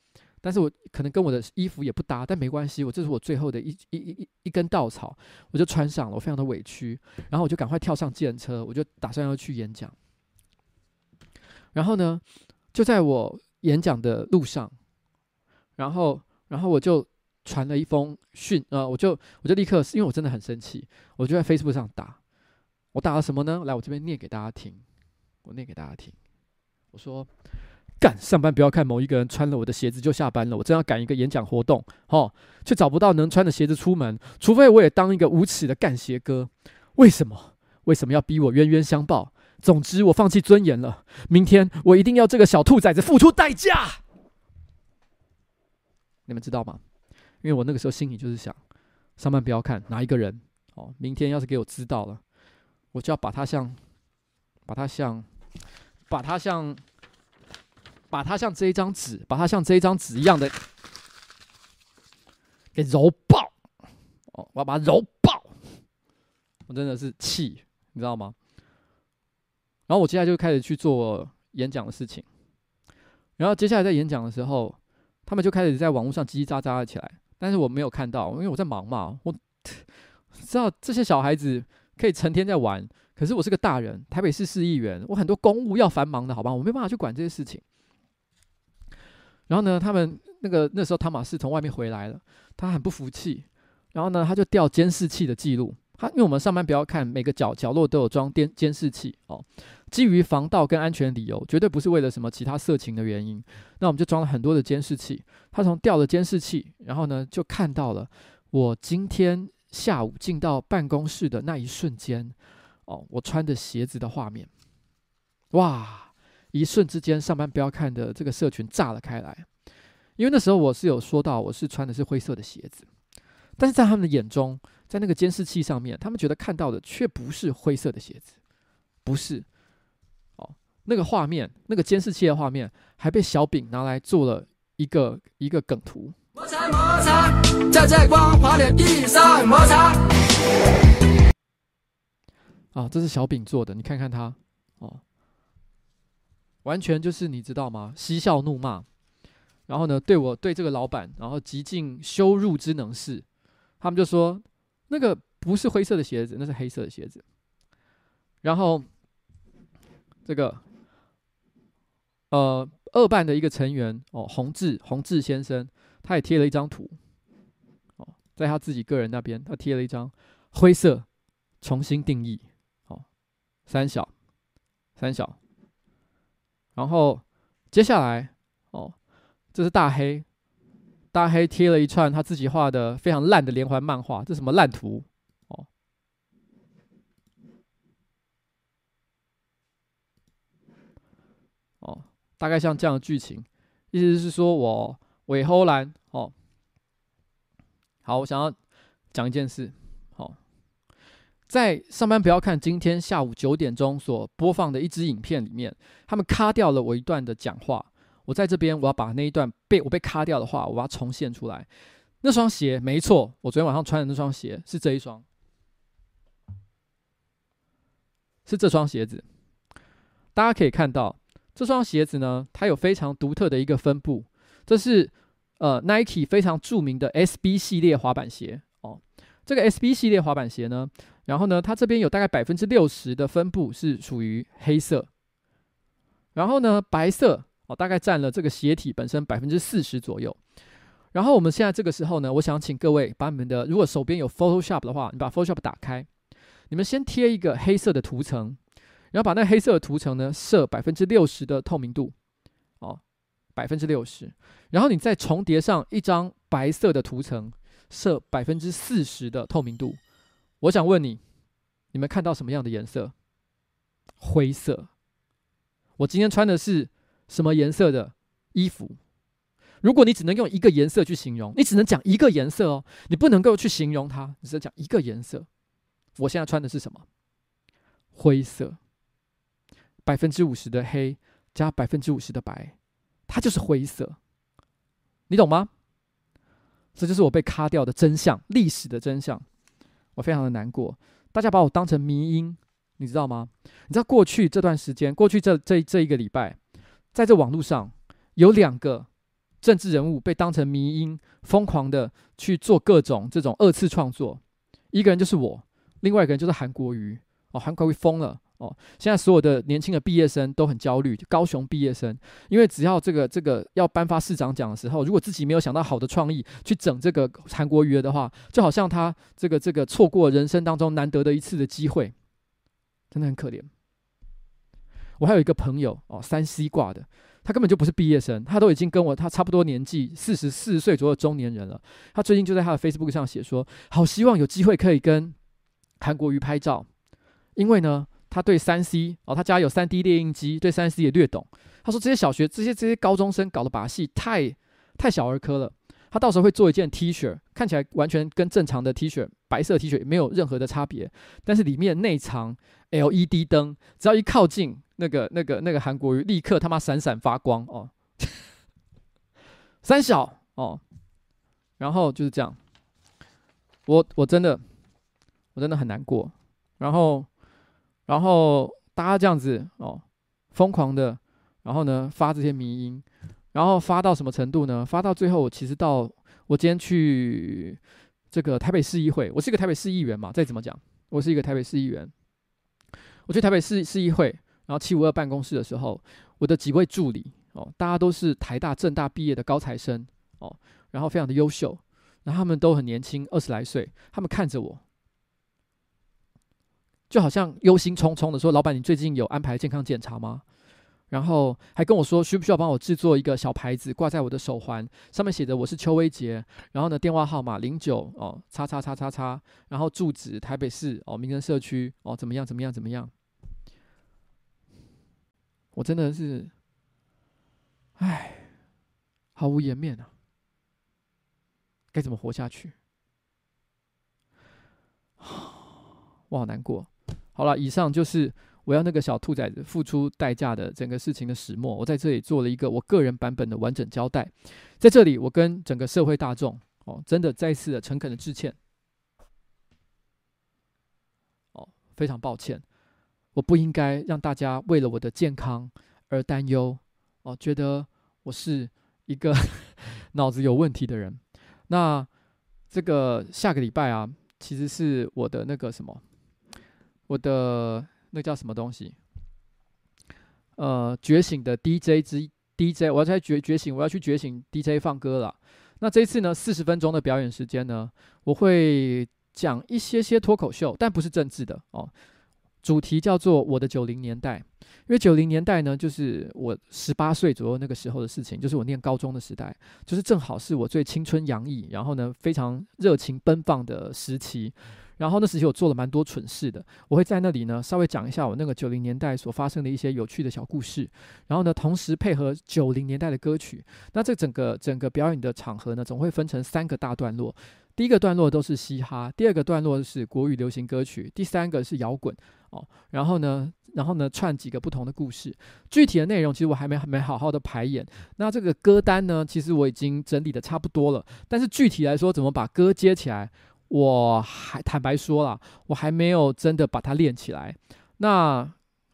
但是我可能跟我的衣服也不搭，但没关系，我这是我最后的一一一一根稻草，我就穿上了，我非常的委屈，然后我就赶快跳上计程车，我就打算要去演讲。然后呢，就在我演讲的路上，然后然后我就传了一封讯，呃，我就我就立刻，因为我真的很生气，我就在 Facebook 上打，我打了什么呢？来，我这边念给大家听，我念给大家听，我说。干上班不要看某一个人穿了我的鞋子就下班了，我正要赶一个演讲活动，哦，却找不到能穿的鞋子出门，除非我也当一个无耻的干鞋哥。为什么？为什么要逼我冤冤相报？总之，我放弃尊严了。明天我一定要这个小兔崽子付出代价。你们知道吗？因为我那个时候心里就是想，上班不要看哪一个人哦，明天要是给我知道了，我就要把他像，把他像，把他像。把它像这一张纸，把它像这一张纸一样的给揉爆！哦，我要把它揉爆！我真的是气，你知道吗？然后我接下来就开始去做演讲的事情。然后接下来在演讲的时候，他们就开始在网络上叽叽喳喳了起来，但是我没有看到，因为我在忙嘛。我知道这些小孩子可以成天在玩，可是我是个大人，台北市市议员，我很多公务要繁忙的，好吧？我没办法去管这些事情。然后呢，他们那个那时候汤玛士从外面回来了，他很不服气。然后呢，他就调监视器的记录。他因为我们上班不要看每个角角落都有装监监视器哦，基于防盗跟安全理由，绝对不是为了什么其他色情的原因。那我们就装了很多的监视器。他从调了监视器，然后呢就看到了我今天下午进到办公室的那一瞬间，哦，我穿的鞋子的画面。哇！一瞬之间，上班不要看的这个社群炸了开来，因为那时候我是有说到我是穿的是灰色的鞋子，但是在他们的眼中，在那个监视器上面，他们觉得看到的却不是灰色的鞋子，不是，哦，那个画面，那个监视器的画面还被小饼拿来做了一个一个梗图。摩擦摩擦，在在光滑的地上摩擦。啊，这是小饼做的，你看看他，哦。完全就是你知道吗？嬉笑怒骂，然后呢，对我对这个老板，然后极尽羞辱之能事。他们就说那个不是灰色的鞋子，那是黑色的鞋子。然后这个呃二办的一个成员哦，洪志洪志先生，他也贴了一张图哦，在他自己个人那边，他贴了一张灰色重新定义哦，三小三小。然后接下来，哦，这是大黑，大黑贴了一串他自己画的非常烂的连环漫画，这什么烂图？哦，哦，大概像这样的剧情，意思是说我尾后兰哦。好，我想要讲一件事。在上班不要看今天下午九点钟所播放的一支影片里面，他们卡掉了我一段的讲话。我在这边，我要把那一段被我被卡掉的话，我要重现出来。那双鞋没错，我昨天晚上穿的那双鞋是这一双，是这双鞋子。大家可以看到，这双鞋子呢，它有非常独特的一个分布，这是。呃，Nike 非常著名的 SB 系列滑板鞋，这个 SB 系列滑板鞋呢，然后呢，它这边有大概百分之六十的分布是属于黑色，然后呢，白色哦，大概占了这个鞋体本身百分之四十左右。然后我们现在这个时候呢，我想请各位把你们的，如果手边有 Photoshop 的话，你把 Photoshop 打开，你们先贴一个黑色的涂层，然后把那黑色的涂层呢设百分之六十的透明度，哦。百分之六十，然后你再重叠上一张白色的涂层，设百分之四十的透明度。我想问你，你们看到什么样的颜色？灰色。我今天穿的是什么颜色的衣服？如果你只能用一个颜色去形容，你只能讲一个颜色哦，你不能够去形容它，你只能讲一个颜色。我现在穿的是什么？灰色。百分之五十的黑加百分之五十的白。它就是灰色，你懂吗？这就是我被卡掉的真相，历史的真相。我非常的难过，大家把我当成迷因，你知道吗？你知道过去这段时间，过去这这这一个礼拜，在这网络上有两个政治人物被当成迷因，疯狂的去做各种这种二次创作。一个人就是我，另外一个人就是韩国瑜。哦，韩国瑜疯了。哦，现在所有的年轻的毕业生都很焦虑，高雄毕业生，因为只要这个这个要颁发市长奖的时候，如果自己没有想到好的创意去整这个韩国瑜的话，就好像他这个这个错过人生当中难得的一次的机会，真的很可怜。我还有一个朋友哦，三 C 挂的，他根本就不是毕业生，他都已经跟我他差不多年纪，四十四岁左右中年人了。他最近就在他的 Facebook 上写说，好希望有机会可以跟韩国瑜拍照，因为呢。他对三 C 哦，他家有三 D 列印机，对三 C 也略懂。他说这些小学这些这些高中生搞的把戏太太小儿科了。他到时候会做一件 T 恤，看起来完全跟正常的 T 恤白色 T 恤没有任何的差别，但是里面内藏 LED 灯，只要一靠近那个那个那个韩国瑜，立刻他妈闪闪发光哦。三小哦，然后就是这样，我我真的我真的很难过，然后。然后大家这样子哦，疯狂的，然后呢发这些迷音，然后发到什么程度呢？发到最后，我其实到我今天去这个台北市议会，我是一个台北市议员嘛，再怎么讲，我是一个台北市议员。我去台北市市议会，然后七五二办公室的时候，我的几位助理哦，大家都是台大、政大毕业的高材生哦，然后非常的优秀，然后他们都很年轻，二十来岁，他们看着我。就好像忧心忡忡的说：“老板，你最近有安排健康检查吗？”然后还跟我说：“需不需要帮我制作一个小牌子挂在我的手环，上面写着我是邱威杰，然后呢，电话号码零九哦，叉叉叉叉叉，然后住址台北市哦，民生社区哦，怎么样怎么样怎么样？”我真的是，唉，毫无颜面啊！该怎么活下去？我好难过。好了，以上就是我要那个小兔崽子付出代价的整个事情的始末。我在这里做了一个我个人版本的完整交代，在这里我跟整个社会大众哦，真的再次的诚恳的致歉。哦，非常抱歉，我不应该让大家为了我的健康而担忧哦，觉得我是一个 脑子有问题的人。那这个下个礼拜啊，其实是我的那个什么。我的那叫什么东西？呃，觉醒的 DJ 之 DJ，我要在觉觉醒，我要去觉醒 DJ 放歌了。那这一次呢，四十分钟的表演时间呢，我会讲一些些脱口秀，但不是政治的哦。主题叫做我的九零年代，因为九零年代呢，就是我十八岁左右那个时候的事情，就是我念高中的时代，就是正好是我最青春洋溢，然后呢非常热情奔放的时期。然后那时期我做了蛮多蠢事的，我会在那里呢稍微讲一下我那个九零年代所发生的一些有趣的小故事，然后呢同时配合九零年代的歌曲。那这整个整个表演的场合呢，总会分成三个大段落。第一个段落都是嘻哈，第二个段落是国语流行歌曲，第三个是摇滚哦。然后呢，然后呢串几个不同的故事。具体的内容其实我还没还没好好的排演。那这个歌单呢，其实我已经整理的差不多了。但是具体来说，怎么把歌接起来？我还坦白说了，我还没有真的把它练起来。那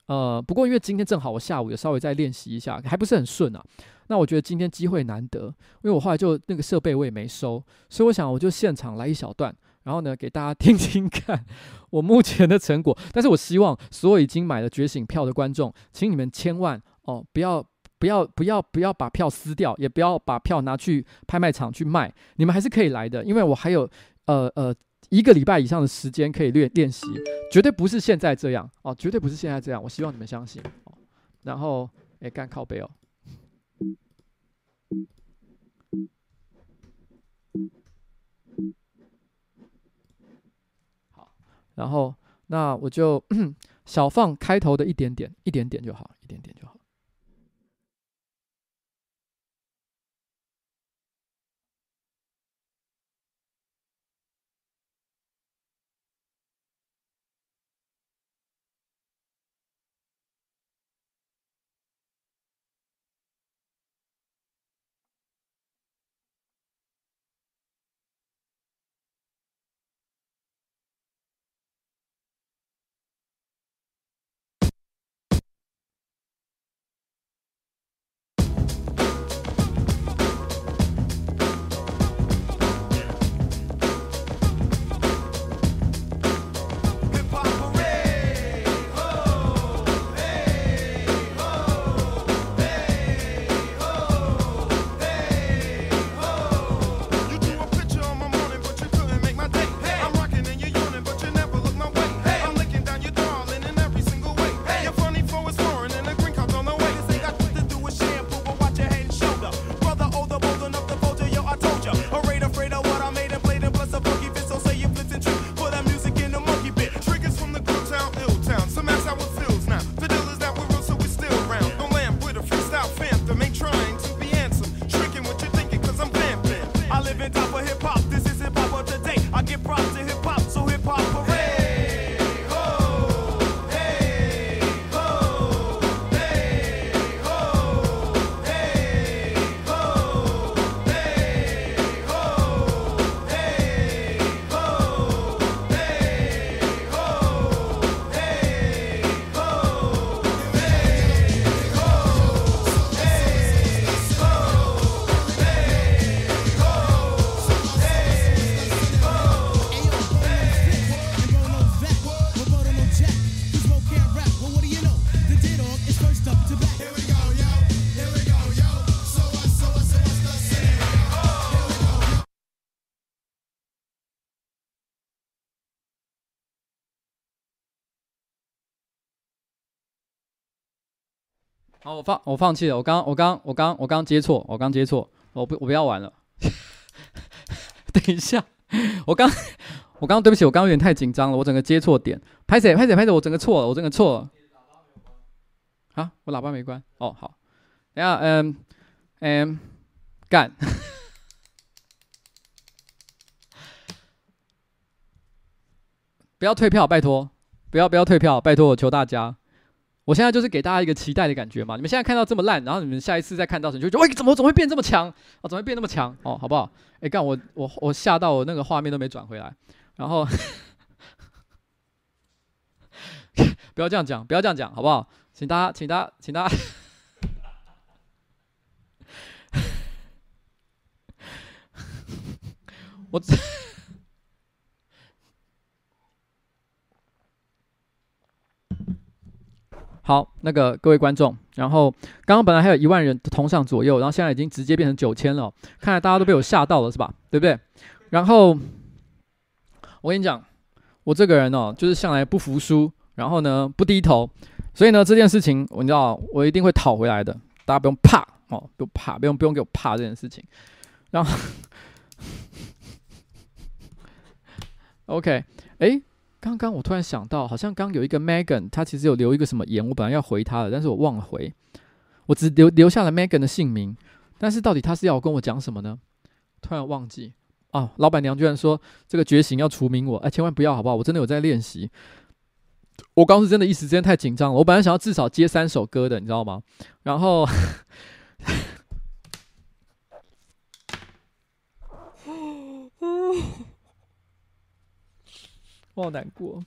呃，不过因为今天正好我下午也稍微再练习一下，还不是很顺啊。那我觉得今天机会难得，因为我后来就那个设备我也没收，所以我想我就现场来一小段，然后呢给大家 听听看我目前的成果。但是我希望所有已经买了觉醒票的观众，请你们千万哦不要不要不要不要把票撕掉，也不要把票拿去拍卖场去卖，你们还是可以来的，因为我还有。呃呃，一个礼拜以上的时间可以练练习，绝对不是现在这样哦，绝对不是现在这样。我希望你们相信哦。然后，哎，干靠背哦。好，然后那我就 小放开头的一点点，一点点就好，一点点就好。好，我放我放弃了。我刚我刚我刚我刚接错，我刚接错，我不我不要玩了。等一下，我刚我刚对不起，我刚有点太紧张了，我整个接错点。拍谁拍谁拍谁，我整个错了，我整个错了。啊，我喇叭没关。哦，好。等下，嗯嗯，干。不要退票，拜托！不要不要退票，拜托！我求大家。我现在就是给大家一个期待的感觉嘛，你们现在看到这么烂，然后你们下一次再看到时，你就觉得，喂，怎么怎么会变这么强？啊，怎么会变那么强？哦，好不好？哎，干我我我吓到我那个画面都没转回来，然后 不要这样讲，不要这样讲，好不好？请大家，请大家，请大家，我。好，那个各位观众，然后刚刚本来还有一万人同上左右，然后现在已经直接变成九千了，看来大家都被我吓到了，是吧？对不对？然后我跟你讲，我这个人哦，就是向来不服输，然后呢不低头，所以呢这件事情我你知道我一定会讨回来的，大家不用怕哦，不用怕，不用不用给我怕这件事情。然后，OK，哎，刚刚我突然想到，好像刚有一个 Megan，他其实有留一个什么言，我本来要回他的，但是我忘了回，我只留留下了 Megan 的姓名，但是到底他是要跟我讲什么呢？突然忘记。啊！老板娘居然说这个觉醒要除名我，哎，千万不要好不好？我真的有在练习。我刚是真的一时之间太紧张了，我本来想要至少接三首歌的，你知道吗？然后，我好难过。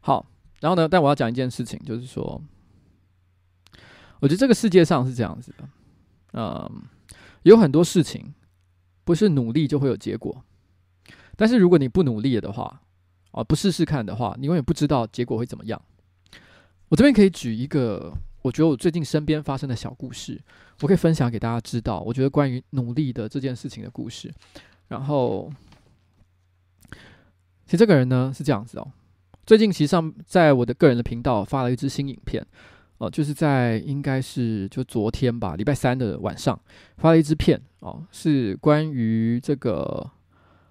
好，然后呢？但我要讲一件事情，就是说。我觉得这个世界上是这样子的，嗯，有很多事情不是努力就会有结果，但是如果你不努力的话，啊，不试试看的话，你永远不知道结果会怎么样。我这边可以举一个，我觉得我最近身边发生的小故事，我可以分享给大家知道。我觉得关于努力的这件事情的故事。然后，其实这个人呢是这样子哦，最近其实上在我的个人的频道发了一支新影片。哦，就是在应该是就昨天吧，礼拜三的晚上发了一支片哦，是关于这个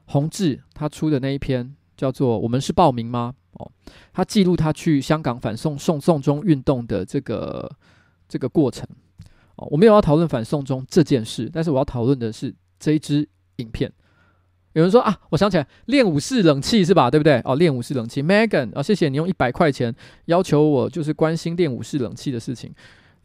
洪志他出的那一篇叫做《我们是报名吗》哦，他记录他去香港反送送送中运动的这个这个过程哦，我没有要讨论反送中这件事，但是我要讨论的是这一支影片。有人说啊，我想起来，练武士冷气是吧？对不对？哦，练武士冷气，Megan 啊，谢谢你用一百块钱要求我，就是关心练武士冷气的事情。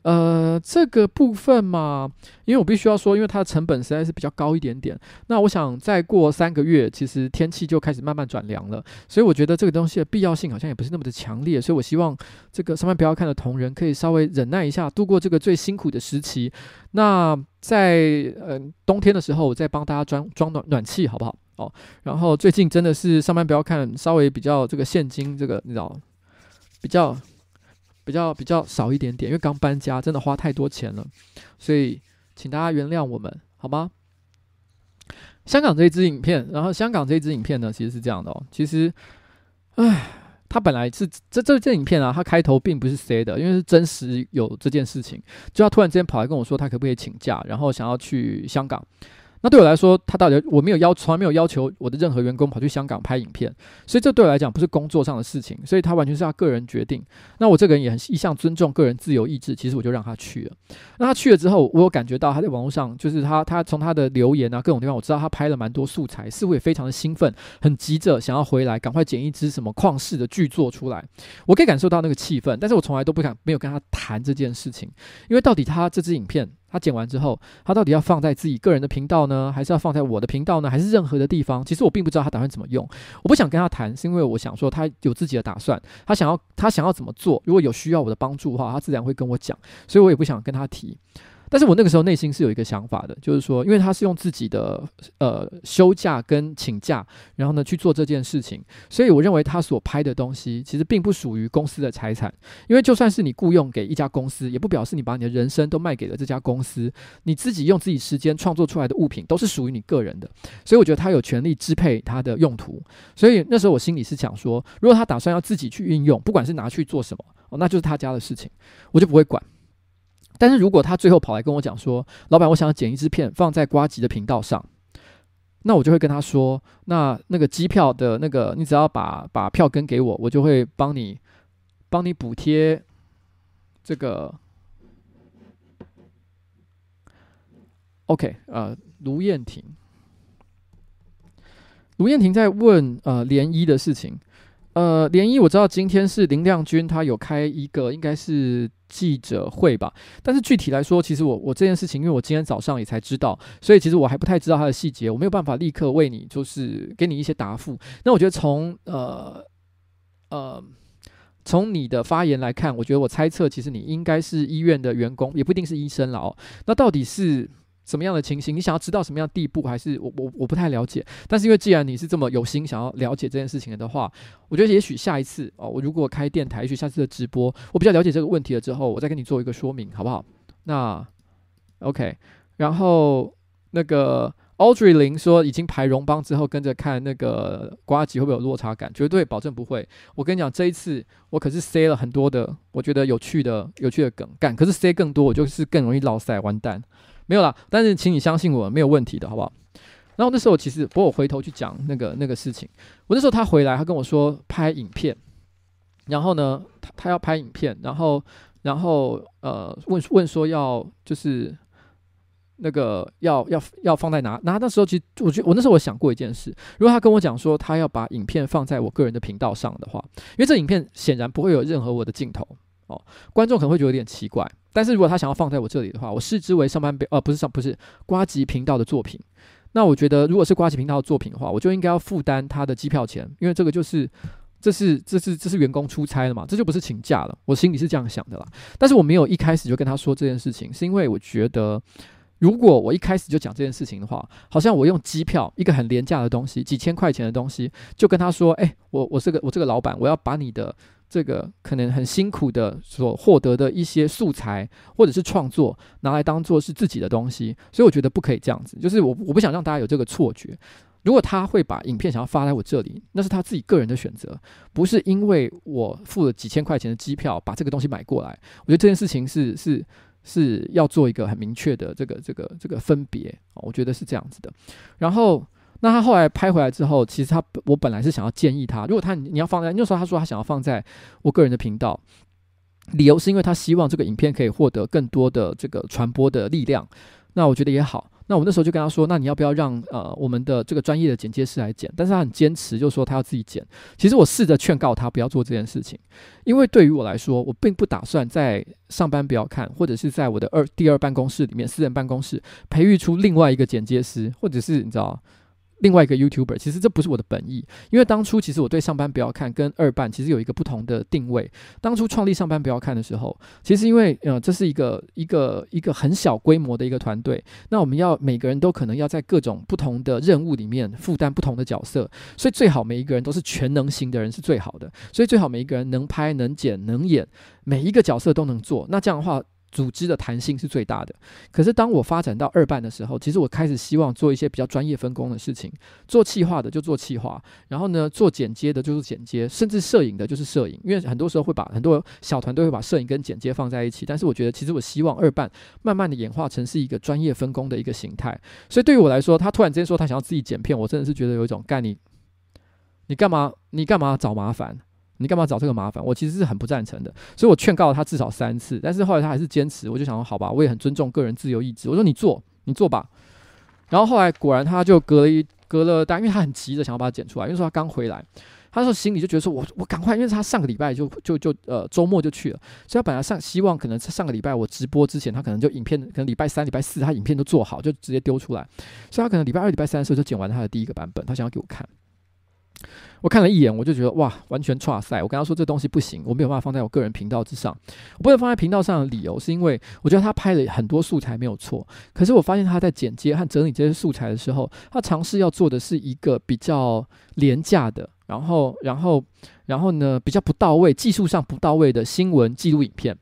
呃，这个部分嘛，因为我必须要说，因为它的成本实在是比较高一点点。那我想再过三个月，其实天气就开始慢慢转凉了，所以我觉得这个东西的必要性好像也不是那么的强烈。所以我希望这个上班不要看的同仁可以稍微忍耐一下，度过这个最辛苦的时期。那在呃冬天的时候，我再帮大家装装暖暖气，好不好？哦，然后最近真的是上班不要看，稍微比较这个现金这个你知道比较。比较比较少一点点，因为刚搬家，真的花太多钱了，所以请大家原谅我们，好吗？香港这一支影片，然后香港这一支影片呢，其实是这样的哦，其实，唉，他本来是这这这影片啊，他开头并不是 C 的，因为是真实有这件事情，就他突然之间跑来跟我说，他可不可以请假，然后想要去香港。那对我来说，他到底我没有要从来没有要求我的任何员工跑去香港拍影片，所以这对我来讲不是工作上的事情，所以他完全是他个人决定。那我这个人也很一向尊重个人自由意志，其实我就让他去了。那他去了之后，我有感觉到他在网络上，就是他他从他的留言啊各种地方，我知道他拍了蛮多素材，似乎也非常的兴奋，很急着想要回来，赶快剪一支什么旷世的巨作出来。我可以感受到那个气氛，但是我从来都不敢没有跟他谈这件事情，因为到底他这支影片。他剪完之后，他到底要放在自己个人的频道呢，还是要放在我的频道呢，还是任何的地方？其实我并不知道他打算怎么用。我不想跟他谈，是因为我想说他有自己的打算，他想要他想要怎么做。如果有需要我的帮助的话，他自然会跟我讲，所以我也不想跟他提。但是我那个时候内心是有一个想法的，就是说，因为他是用自己的呃休假跟请假，然后呢去做这件事情，所以我认为他所拍的东西其实并不属于公司的财产。因为就算是你雇佣给一家公司，也不表示你把你的人生都卖给了这家公司。你自己用自己时间创作出来的物品都是属于你个人的，所以我觉得他有权利支配他的用途。所以那时候我心里是想说，如果他打算要自己去运用，不管是拿去做什么，哦，那就是他家的事情，我就不会管。但是如果他最后跑来跟我讲说，老板，我想要剪一支片放在瓜吉的频道上，那我就会跟他说，那那个机票的那个，你只要把把票根给我，我就会帮你帮你补贴这个。OK，呃，卢燕婷，卢燕婷在问呃涟漪的事情。呃，联谊我知道今天是林亮君，他有开一个应该是记者会吧，但是具体来说，其实我我这件事情，因为我今天早上也才知道，所以其实我还不太知道他的细节，我没有办法立刻为你就是给你一些答复。那我觉得从呃呃从你的发言来看，我觉得我猜测，其实你应该是医院的员工，也不一定是医生了哦。那到底是？什么样的情形？你想要知道什么样的地步？还是我我我不太了解。但是因为既然你是这么有心想要了解这件事情的话，我觉得也许下一次哦，我如果开电台，也许下次的直播，我比较了解这个问题了之后，我再跟你做一个说明，好不好？那 OK，然后那个 Audrey 林说已经排荣邦之后跟着看那个瓜吉会不会有落差感？绝对保证不会。我跟你讲，这一次我可是塞了很多的，我觉得有趣的、有趣的梗干，可是塞更多，我就是更容易落赛完蛋。没有啦，但是请你相信我，没有问题的，好不好？然后那时候其实，不过我回头去讲那个那个事情，我那时候他回来，他跟我说拍影片，然后呢，他他要拍影片，然后然后呃问问说要就是那个要要要放在哪？那那时候其实我觉我那时候我想过一件事，如果他跟我讲说他要把影片放在我个人的频道上的话，因为这影片显然不会有任何我的镜头观众可能会觉得有点奇怪。但是如果他想要放在我这里的话，我视之为上班表呃不是上不是瓜吉频道的作品。那我觉得，如果是瓜吉频道的作品的话，我就应该要负担他的机票钱，因为这个就是，这是这是这是员工出差了嘛，这就不是请假了。我心里是这样想的啦。但是我没有一开始就跟他说这件事情，是因为我觉得，如果我一开始就讲这件事情的话，好像我用机票一个很廉价的东西，几千块钱的东西，就跟他说，哎，我我这个我这个老板，我要把你的。这个可能很辛苦的所获得的一些素材，或者是创作，拿来当做是自己的东西，所以我觉得不可以这样子。就是我我不想让大家有这个错觉。如果他会把影片想要发在我这里，那是他自己个人的选择，不是因为我付了几千块钱的机票把这个东西买过来。我觉得这件事情是是是要做一个很明确的这个这个这个分别。我觉得是这样子的。然后。那他后来拍回来之后，其实他我本来是想要建议他，如果他你要放在那时候，他说他想要放在我个人的频道，理由是因为他希望这个影片可以获得更多的这个传播的力量。那我觉得也好。那我那时候就跟他说，那你要不要让呃我们的这个专业的剪接师来剪？但是他很坚持，就说他要自己剪。其实我试着劝告他不要做这件事情，因为对于我来说，我并不打算在上班不要看，或者是在我的二第二办公室里面私人办公室培育出另外一个剪接师，或者是你知道。另外一个 YouTuber，其实这不是我的本意，因为当初其实我对上班不要看跟二办其实有一个不同的定位。当初创立上班不要看的时候，其实因为呃这是一个一个一个很小规模的一个团队，那我们要每个人都可能要在各种不同的任务里面负担不同的角色，所以最好每一个人都是全能型的人是最好的，所以最好每一个人能拍能剪能演，每一个角色都能做，那这样的话。组织的弹性是最大的。可是当我发展到二办的时候，其实我开始希望做一些比较专业分工的事情。做企划的就做企划，然后呢，做剪接的就是剪接，甚至摄影的就是摄影。因为很多时候会把很多小团队会把摄影跟剪接放在一起。但是我觉得，其实我希望二办慢慢的演化成是一个专业分工的一个形态。所以对于我来说，他突然之间说他想要自己剪片，我真的是觉得有一种干你，你干嘛？你干嘛找麻烦？你干嘛找这个麻烦？我其实是很不赞成的，所以我劝告了他至少三次，但是后来他还是坚持。我就想说，好吧，我也很尊重个人自由意志。我说你做，你做吧。然后后来果然他就隔了一隔了，但因为他很急着想要把它剪出来，因为说他刚回来，他说心里就觉得说我我赶快，因为他上个礼拜就就就呃周末就去了，所以他本来上希望可能上个礼拜我直播之前，他可能就影片可能礼拜三、礼拜四他影片都做好，就直接丢出来，所以他可能礼拜二、礼拜三的时候就剪完他的第一个版本，他想要给我看。我看了一眼，我就觉得哇，完全差赛。我跟他说这东西不行，我没有办法放在我个人频道之上。我不能放在频道上的理由，是因为我觉得他拍了很多素材没有错，可是我发现他在剪接和整理这些素材的时候，他尝试要做的是一个比较廉价的，然后，然后，然后呢，比较不到位，技术上不到位的新闻记录影片。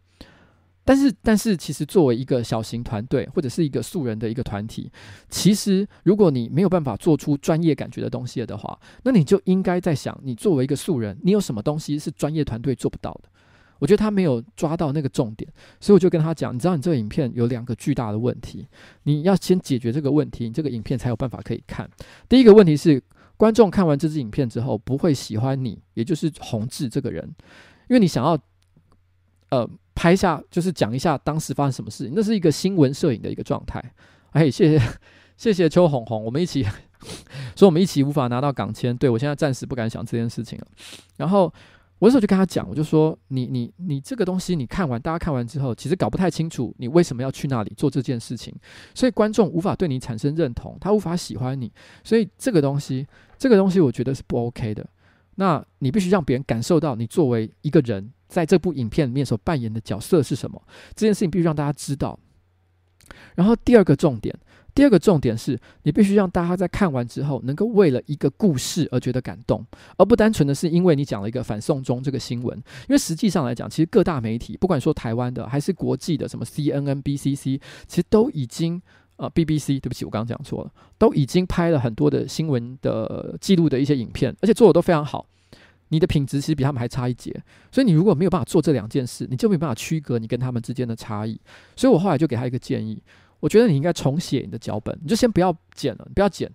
但是，但是，其实作为一个小型团队或者是一个素人的一个团体，其实如果你没有办法做出专业感觉的东西的话，那你就应该在想，你作为一个素人，你有什么东西是专业团队做不到的？我觉得他没有抓到那个重点，所以我就跟他讲，你知道，你这个影片有两个巨大的问题，你要先解决这个问题，你这个影片才有办法可以看。第一个问题是，观众看完这支影片之后不会喜欢你，也就是弘志这个人，因为你想要，呃。拍下就是讲一下当时发生什么事情，那是一个新闻摄影的一个状态。哎，谢谢 谢谢邱红红，我们一起说我们一起无法拿到港签，对，我现在暂时不敢想这件事情了。然后我那时候就跟他讲，我就说你你你这个东西你看完，大家看完之后，其实搞不太清楚你为什么要去那里做这件事情，所以观众无法对你产生认同，他无法喜欢你，所以这个东西这个东西我觉得是不 OK 的。那你必须让别人感受到你作为一个人。在这部影片里面所扮演的角色是什么？这件事情必须让大家知道。然后第二个重点，第二个重点是你必须让大家在看完之后，能够为了一个故事而觉得感动，而不单纯的是因为你讲了一个反送中这个新闻。因为实际上来讲，其实各大媒体，不管说台湾的还是国际的，什么 CNN、BCC，其实都已经呃，BBC，对不起，我刚刚讲错了，都已经拍了很多的新闻的记录的一些影片，而且做的都非常好。你的品质其实比他们还差一截，所以你如果没有办法做这两件事，你就没办法区隔你跟他们之间的差异。所以我后来就给他一个建议，我觉得你应该重写你的脚本，你就先不要剪了，你不要剪，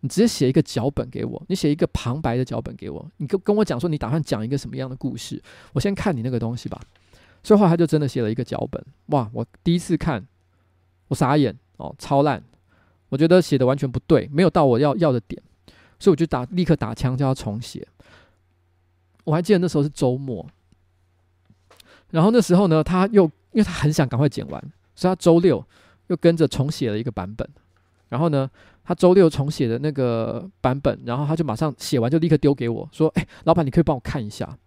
你直接写一个脚本给我，你写一个旁白的脚本给我，你跟跟我讲说你打算讲一个什么样的故事，我先看你那个东西吧。所以后来他就真的写了一个脚本，哇，我第一次看，我傻眼哦，超烂，我觉得写的完全不对，没有到我要要的点，所以我就打立刻打枪叫他重写。我还记得那时候是周末，然后那时候呢，他又因为他很想赶快剪完，所以他周六又跟着重写了一个版本。然后呢，他周六重写的那个版本，然后他就马上写完就立刻丢给我说：“哎，老板，你可以帮我看一下。”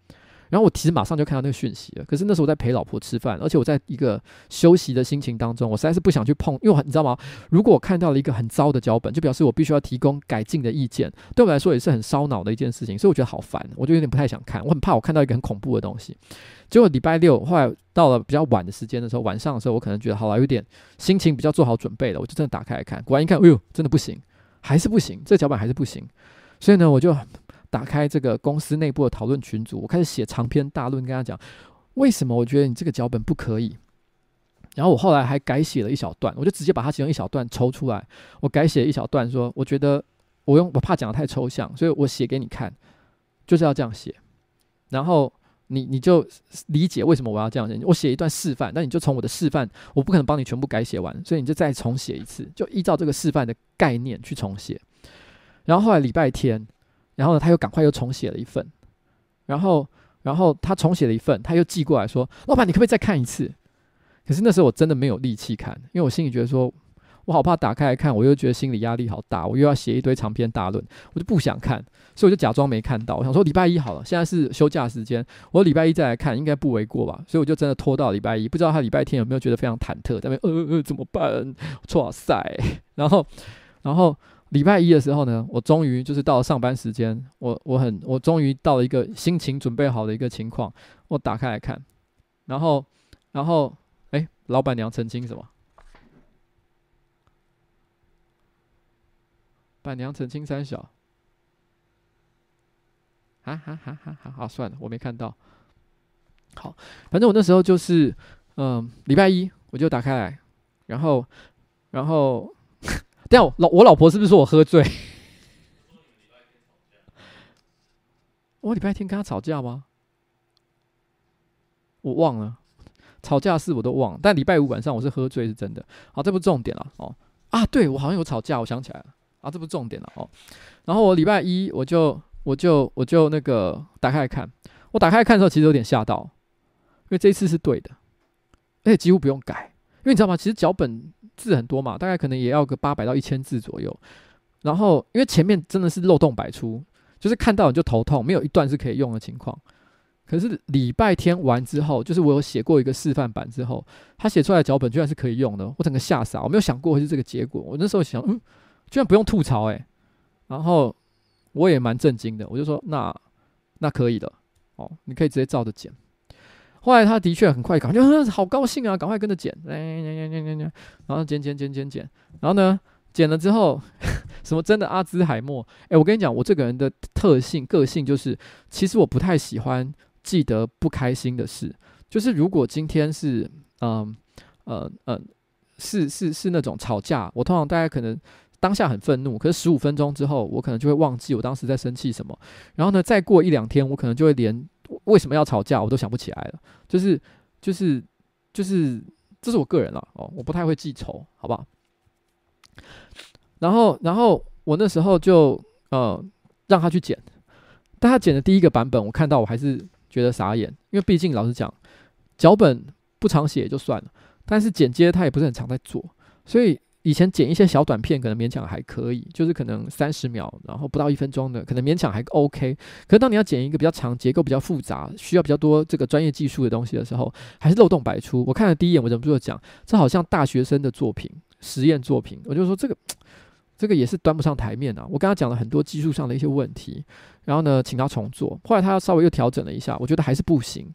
然后我其实马上就看到那个讯息了，可是那时候我在陪老婆吃饭，而且我在一个休息的心情当中，我实在是不想去碰，因为你知道吗？如果我看到了一个很糟的脚本，就表示我必须要提供改进的意见，对我来说也是很烧脑的一件事情，所以我觉得好烦，我就有点不太想看，我很怕我看到一个很恐怖的东西。结果礼拜六后来到了比较晚的时间的时候，晚上的时候，我可能觉得好了，有点心情比较做好准备了，我就真的打开来看，果然一看，哎呦，真的不行，还是不行，这脚本还是不行，所以呢，我就。打开这个公司内部的讨论群组，我开始写长篇大论跟他讲，为什么我觉得你这个脚本不可以。然后我后来还改写了一小段，我就直接把它其中一小段抽出来，我改写一小段说，我觉得我用我怕讲得太抽象，所以我写给你看，就是要这样写。然后你你就理解为什么我要这样写。我写一段示范，那你就从我的示范，我不可能帮你全部改写完，所以你就再重写一次，就依照这个示范的概念去重写。然后后来礼拜天。然后呢，他又赶快又重写了一份，然后，然后他重写了一份，他又寄过来说：“老板，你可不可以再看一次？”可是那时候我真的没有力气看，因为我心里觉得说，我好怕打开来看，我又觉得心理压力好大，我又要写一堆长篇大论，我就不想看，所以我就假装没看到。我想说礼拜一好了，现在是休假时间，我礼拜一再来看应该不为过吧？所以我就真的拖到礼拜一，不知道他礼拜天有没有觉得非常忐忑，在那边呃呃怎么办？哇塞！然后，然后。礼拜一的时候呢，我终于就是到了上班时间，我我很我终于到了一个心情准备好的一个情况，我打开来看，然后然后哎，老板娘澄清什么？板娘澄清三小，啊哈哈哈哈！哈，算了，我没看到。好，反正我那时候就是嗯，礼拜一我就打开来，然后然后。这样，老我老婆是不是说我喝醉？我礼拜天跟他吵架吗？我忘了，吵架事我都忘了。但礼拜五晚上我是喝醉是真的。好，这不重点了哦。啊，对，我好像有吵架，我想起来了。啊，这不重点了哦。然后我礼拜一我就我就我就那个打开来看，我打开来看的时候其实有点吓到，因为这一次是对的，而且几乎不用改。因为你知道吗？其实脚本。字很多嘛，大概可能也要个八百到一千字左右。然后，因为前面真的是漏洞百出，就是看到你就头痛，没有一段是可以用的情况。可是礼拜天完之后，就是我有写过一个示范版之后，他写出来的脚本居然是可以用的，我整个吓傻，我没有想过会是这个结果。我那时候想，嗯，居然不用吐槽诶、然后我也蛮震惊的，我就说那那可以的哦，你可以直接照着剪。后来他的确很快搞，就是好高兴啊，赶快跟着剪，然后剪剪剪剪剪，然后呢，剪了之后，什么真的阿兹海默？诶，我跟你讲，我这个人的特性个性就是，其实我不太喜欢记得不开心的事，就是如果今天是，嗯呃呃，是是是那种吵架，我通常大概可能当下很愤怒，可是十五分钟之后，我可能就会忘记我当时在生气什么，然后呢，再过一两天，我可能就会连。为什么要吵架？我都想不起来了。就是，就是，就是，这是我个人了哦。我不太会记仇，好不好？然后，然后我那时候就呃让他去剪，但他剪的第一个版本，我看到我还是觉得傻眼，因为毕竟老实讲，脚本不常写也就算了，但是剪接他也不是很常在做，所以。以前剪一些小短片，可能勉强还可以，就是可能三十秒，然后不到一分钟的，可能勉强还 OK。可是当你要剪一个比较长、结构比较复杂、需要比较多这个专业技术的东西的时候，还是漏洞百出。我看了第一眼，我忍不住讲，这好像大学生的作品、实验作品。我就说这个，这个也是端不上台面啊。我跟他讲了很多技术上的一些问题，然后呢，请他重做。后来他稍微又调整了一下，我觉得还是不行。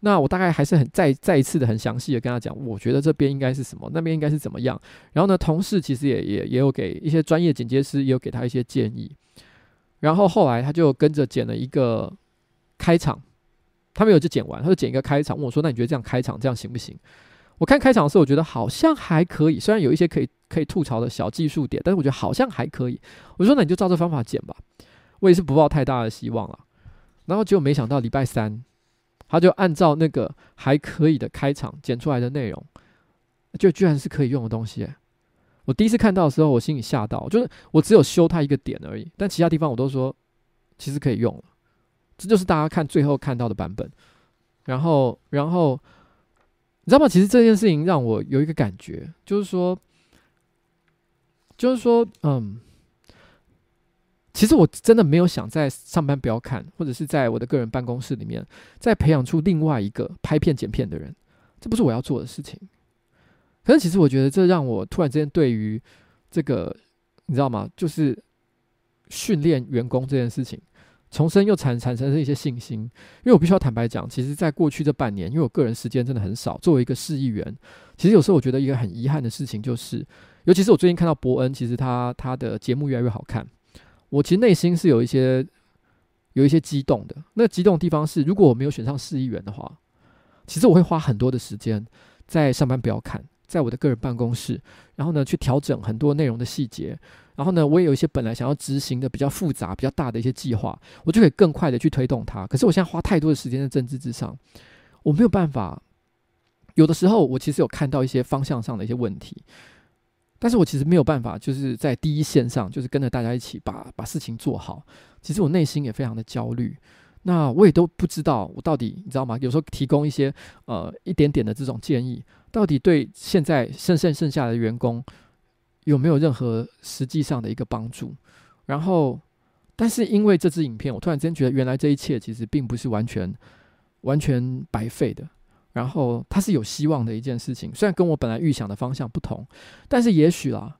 那我大概还是很再再一次的很详细的跟他讲，我觉得这边应该是什么，那边应该是怎么样。然后呢，同事其实也也也有给一些专业剪接师也有给他一些建议。然后后来他就跟着剪了一个开场，他没有就剪完，他就剪一个开场，问我说：“那你觉得这样开场这样行不行？”我看开场的时候，我觉得好像还可以，虽然有一些可以可以吐槽的小技术点，但是我觉得好像还可以。我说：“那你就照这方法剪吧。”我也是不抱太大的希望了。然后结果没想到礼拜三。他就按照那个还可以的开场剪出来的内容，就居然是可以用的东西。我第一次看到的时候，我心里吓到，就是我只有修它一个点而已，但其他地方我都说其实可以用了。这就是大家看最后看到的版本。然后，然后你知道吗？其实这件事情让我有一个感觉，就是说，就是说，嗯。其实我真的没有想在上班不要看，或者是在我的个人办公室里面再培养出另外一个拍片剪片的人，这不是我要做的事情。可是其实我觉得这让我突然之间对于这个你知道吗？就是训练员工这件事情，重生又产产生了一些信心。因为我必须要坦白讲，其实在过去这半年，因为我个人时间真的很少，作为一个市议员，其实有时候我觉得一个很遗憾的事情就是，尤其是我最近看到伯恩，其实他他的节目越来越好看。我其实内心是有一些有一些激动的。那激动的地方是，如果我没有选上市议员的话，其实我会花很多的时间在上班不要看，在我的个人办公室，然后呢去调整很多内容的细节，然后呢我也有一些本来想要执行的比较复杂、比较大的一些计划，我就可以更快的去推动它。可是我现在花太多的时间在政治之上，我没有办法。有的时候我其实有看到一些方向上的一些问题。但是我其实没有办法，就是在第一线上，就是跟着大家一起把把事情做好。其实我内心也非常的焦虑，那我也都不知道我到底，你知道吗？有时候提供一些呃一点点的这种建议，到底对现在剩剩剩下的员工有没有任何实际上的一个帮助？然后，但是因为这支影片，我突然间觉得，原来这一切其实并不是完全完全白费的。然后它是有希望的一件事情，虽然跟我本来预想的方向不同，但是也许啦，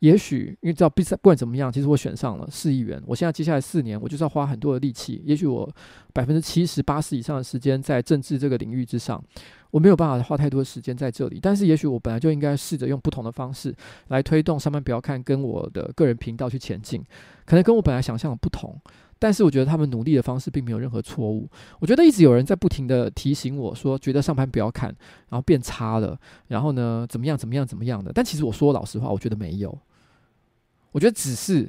也许因为知道比赛，不管怎么样，其实我选上了市议员。我现在接下来四年，我就是要花很多的力气。也许我百分之七十八十以上的时间在政治这个领域之上，我没有办法花太多的时间在这里。但是也许我本来就应该试着用不同的方式来推动上班不要看跟我的个人频道去前进，可能跟我本来想象的不同。但是我觉得他们努力的方式并没有任何错误。我觉得一直有人在不停的提醒我说，觉得上班不要看，然后变差了，然后呢，怎么样怎么样怎么样的。但其实我说老实话，我觉得没有。我觉得只是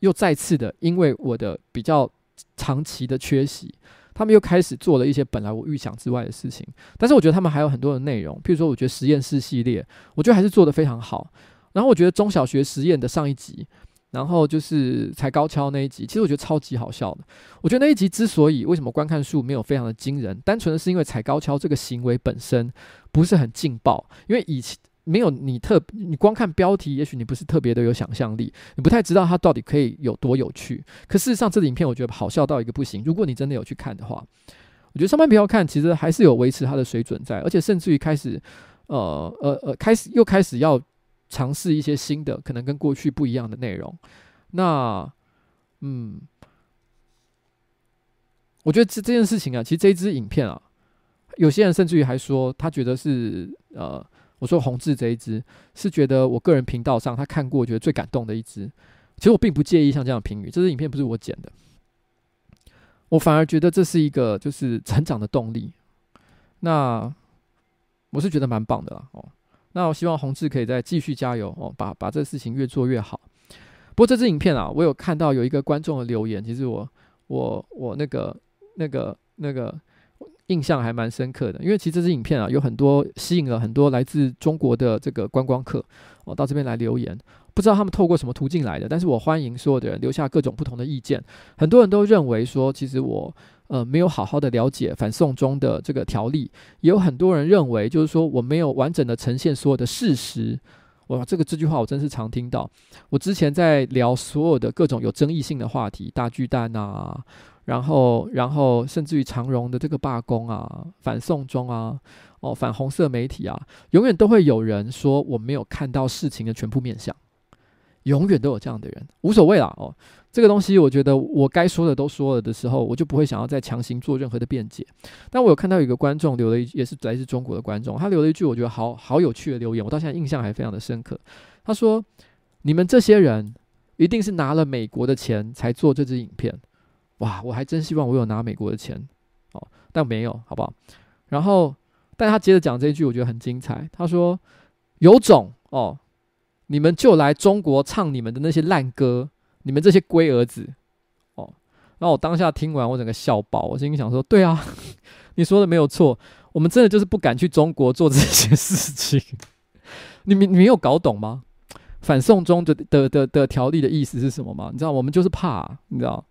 又再次的，因为我的比较长期的缺席，他们又开始做了一些本来我预想之外的事情。但是我觉得他们还有很多的内容，譬如说，我觉得实验室系列，我觉得还是做得非常好。然后我觉得中小学实验的上一集。然后就是踩高跷那一集，其实我觉得超级好笑的。我觉得那一集之所以为什么观看数没有非常的惊人，单纯的是因为踩高跷这个行为本身不是很劲爆。因为以前没有你特，你光看标题，也许你不是特别的有想象力，你不太知道它到底可以有多有趣。可事实上，这影片我觉得好笑到一个不行。如果你真的有去看的话，我觉得上半部要看，其实还是有维持它的水准在，而且甚至于开始，呃呃呃，开始又开始要。尝试一些新的，可能跟过去不一样的内容。那，嗯，我觉得这这件事情啊，其实这一支影片啊，有些人甚至于还说，他觉得是呃，我说红志这一支是觉得我个人频道上他看过觉得最感动的一支。其实我并不介意像这样评语，这支影片不是我剪的，我反而觉得这是一个就是成长的动力。那我是觉得蛮棒的啦，哦。那我希望宏志可以再继续加油哦，把把这事情越做越好。不过这支影片啊，我有看到有一个观众的留言，其实我我我那个那个那个印象还蛮深刻的，因为其实这支影片啊，有很多吸引了很多来自中国的这个观光客哦，到这边来留言，不知道他们透过什么途径来的，但是我欢迎所有的人留下各种不同的意见。很多人都认为说，其实我。呃，没有好好的了解反送中的这个条例，也有很多人认为，就是说我没有完整的呈现所有的事实。哇，这个这句话我真是常听到。我之前在聊所有的各种有争议性的话题，大巨蛋啊，然后然后甚至于长荣的这个罢工啊，反送中啊，哦，反红色媒体啊，永远都会有人说我没有看到事情的全部面向。永远都有这样的人，无所谓啦哦。这个东西，我觉得我该说的都说了的时候，我就不会想要再强行做任何的辩解。但我有看到有一个观众留了一，也是来自中国的观众，他留了一句我觉得好好有趣的留言，我到现在印象还非常的深刻。他说：“你们这些人一定是拿了美国的钱才做这支影片。”哇，我还真希望我有拿美国的钱哦，但没有，好不好？然后，但他接着讲这一句，我觉得很精彩。他说：“有种哦，你们就来中国唱你们的那些烂歌。”你们这些龟儿子，哦，然后我当下听完，我整个笑爆。我心里想说：对啊，你说的没有错，我们真的就是不敢去中国做这些事情。你你没有搞懂吗？反送中的的的的条例的意思是什么吗？你知道，我们就是怕，你知道？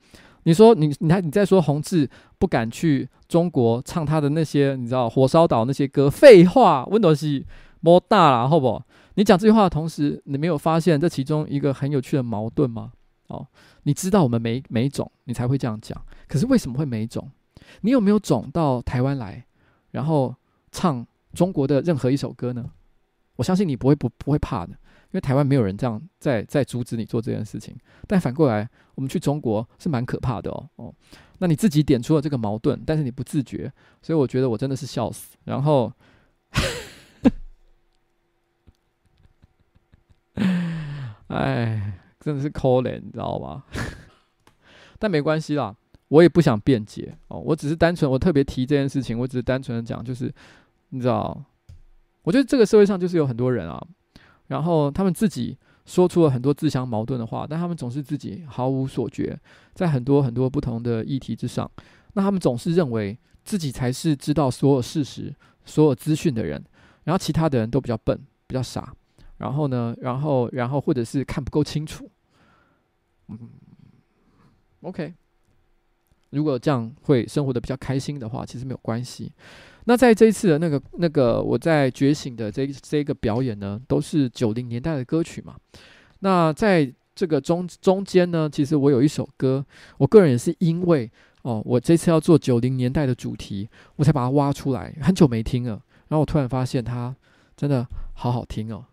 你说你你还你在说洪志不敢去中国唱他的那些，你知道火烧岛那些歌？废话，温度是摸大了，好不？你讲这句话的同时，你没有发现这其中一个很有趣的矛盾吗？哦，你知道我们没没种，你才会这样讲。可是为什么会没种？你有没有种到台湾来，然后唱中国的任何一首歌呢？我相信你不会不不会怕的，因为台湾没有人这样在在阻止你做这件事情。但反过来，我们去中国是蛮可怕的哦哦。那你自己点出了这个矛盾，但是你不自觉，所以我觉得我真的是笑死。然后，哎。真的是可怜，你知道吗？但没关系啦，我也不想辩解哦。我只是单纯，我特别提这件事情，我只是单纯的讲，就是你知道，我觉得这个社会上就是有很多人啊，然后他们自己说出了很多自相矛盾的话，但他们总是自己毫无所觉，在很多很多不同的议题之上，那他们总是认为自己才是知道所有事实、所有资讯的人，然后其他的人都比较笨、比较傻。然后呢，然后，然后，或者是看不够清楚，嗯，OK。如果这样会生活的比较开心的话，其实没有关系。那在这一次的那个那个我在觉醒的这这个表演呢，都是九零年代的歌曲嘛。那在这个中中间呢，其实我有一首歌，我个人也是因为哦，我这次要做九零年代的主题，我才把它挖出来，很久没听了。然后我突然发现它真的好好听哦。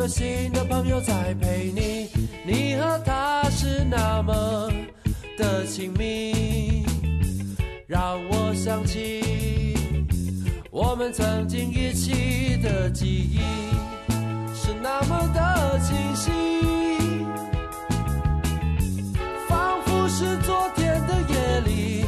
个新的朋友在陪你，你和他是那么的亲密，让我想起我们曾经一起的记忆，是那么的清晰，仿佛是昨天的夜里，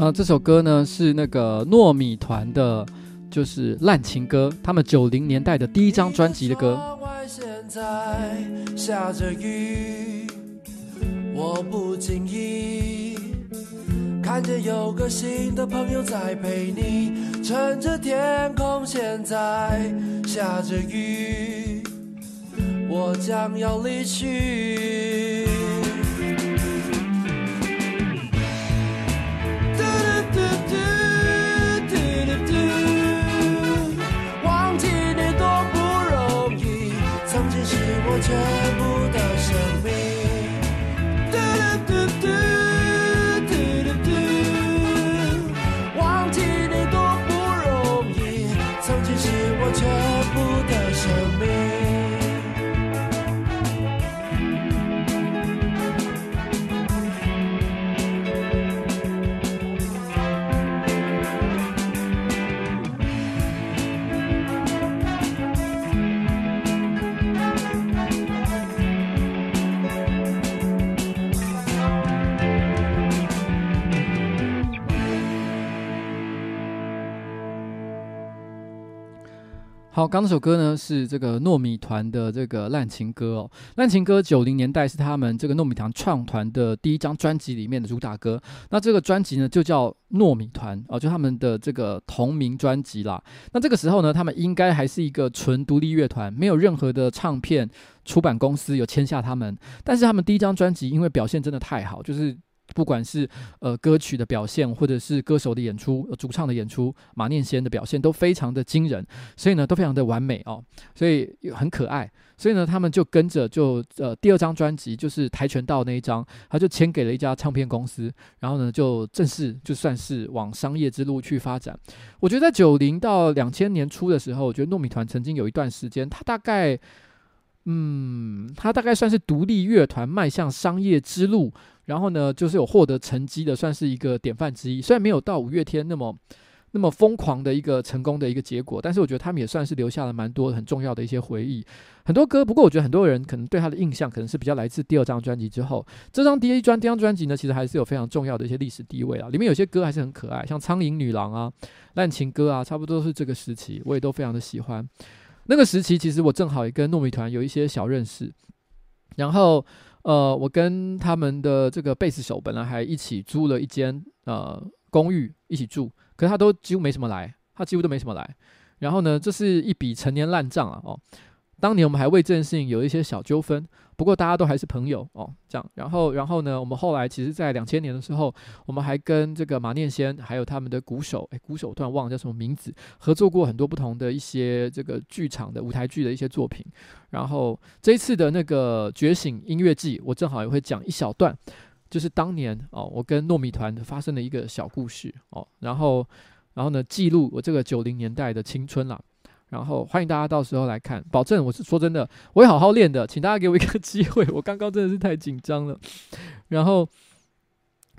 啊，这首歌呢是那个糯米团的，就是《烂情歌》，他们九零年代的第一张专辑的歌。现在下着雨，我不经意看见有个新的朋友在陪你，趁着天空现在下着雨，我将要离去。得不到。好，刚这首歌呢是这个糯米团的这个烂情歌哦，烂情歌九零年代是他们这个糯米团创团的第一张专辑里面的主打歌。那这个专辑呢就叫糯米团哦，就他们的这个同名专辑啦。那这个时候呢，他们应该还是一个纯独立乐团，没有任何的唱片出版公司有签下他们。但是他们第一张专辑因为表现真的太好，就是。不管是呃歌曲的表现，或者是歌手的演出、主唱的演出，马念先的表现都非常的惊人，所以呢都非常的完美哦，所以很可爱，所以呢他们就跟着就呃第二张专辑就是跆拳道那一张，他就签给了一家唱片公司，然后呢就正式就算是往商业之路去发展。我觉得在九零到两千年初的时候，我觉得糯米团曾经有一段时间，他大概嗯他大概算是独立乐团迈向商业之路。然后呢，就是有获得成绩的，算是一个典范之一。虽然没有到五月天那么那么疯狂的一个成功的一个结果，但是我觉得他们也算是留下了蛮多很重要的一些回忆。很多歌，不过我觉得很多人可能对他的印象，可能是比较来自第二张专辑之后。这张第一专第二张专辑呢，其实还是有非常重要的一些历史地位啊。里面有些歌还是很可爱，像《苍蝇女郎》啊、《烂情歌》啊，差不多都是这个时期，我也都非常的喜欢。那个时期，其实我正好也跟糯米团有一些小认识，然后。呃，我跟他们的这个贝斯手本来还一起租了一间呃公寓一起住，可是他都几乎没什么来，他几乎都没什么来。然后呢，这是一笔陈年烂账啊！哦。当年我们还为这件事情有一些小纠纷，不过大家都还是朋友哦，这样。然后，然后呢，我们后来其实，在两千年的时候，我们还跟这个马念先还有他们的鼓手，诶，鼓手突然忘了叫什么名字，合作过很多不同的一些这个剧场的舞台剧的一些作品。然后这一次的那个觉醒音乐季，我正好也会讲一小段，就是当年哦，我跟糯米团发生的一个小故事哦。然后，然后呢，记录我这个九零年代的青春啦。然后欢迎大家到时候来看，保证我是说真的，我会好好练的，请大家给我一个机会。我刚刚真的是太紧张了。然后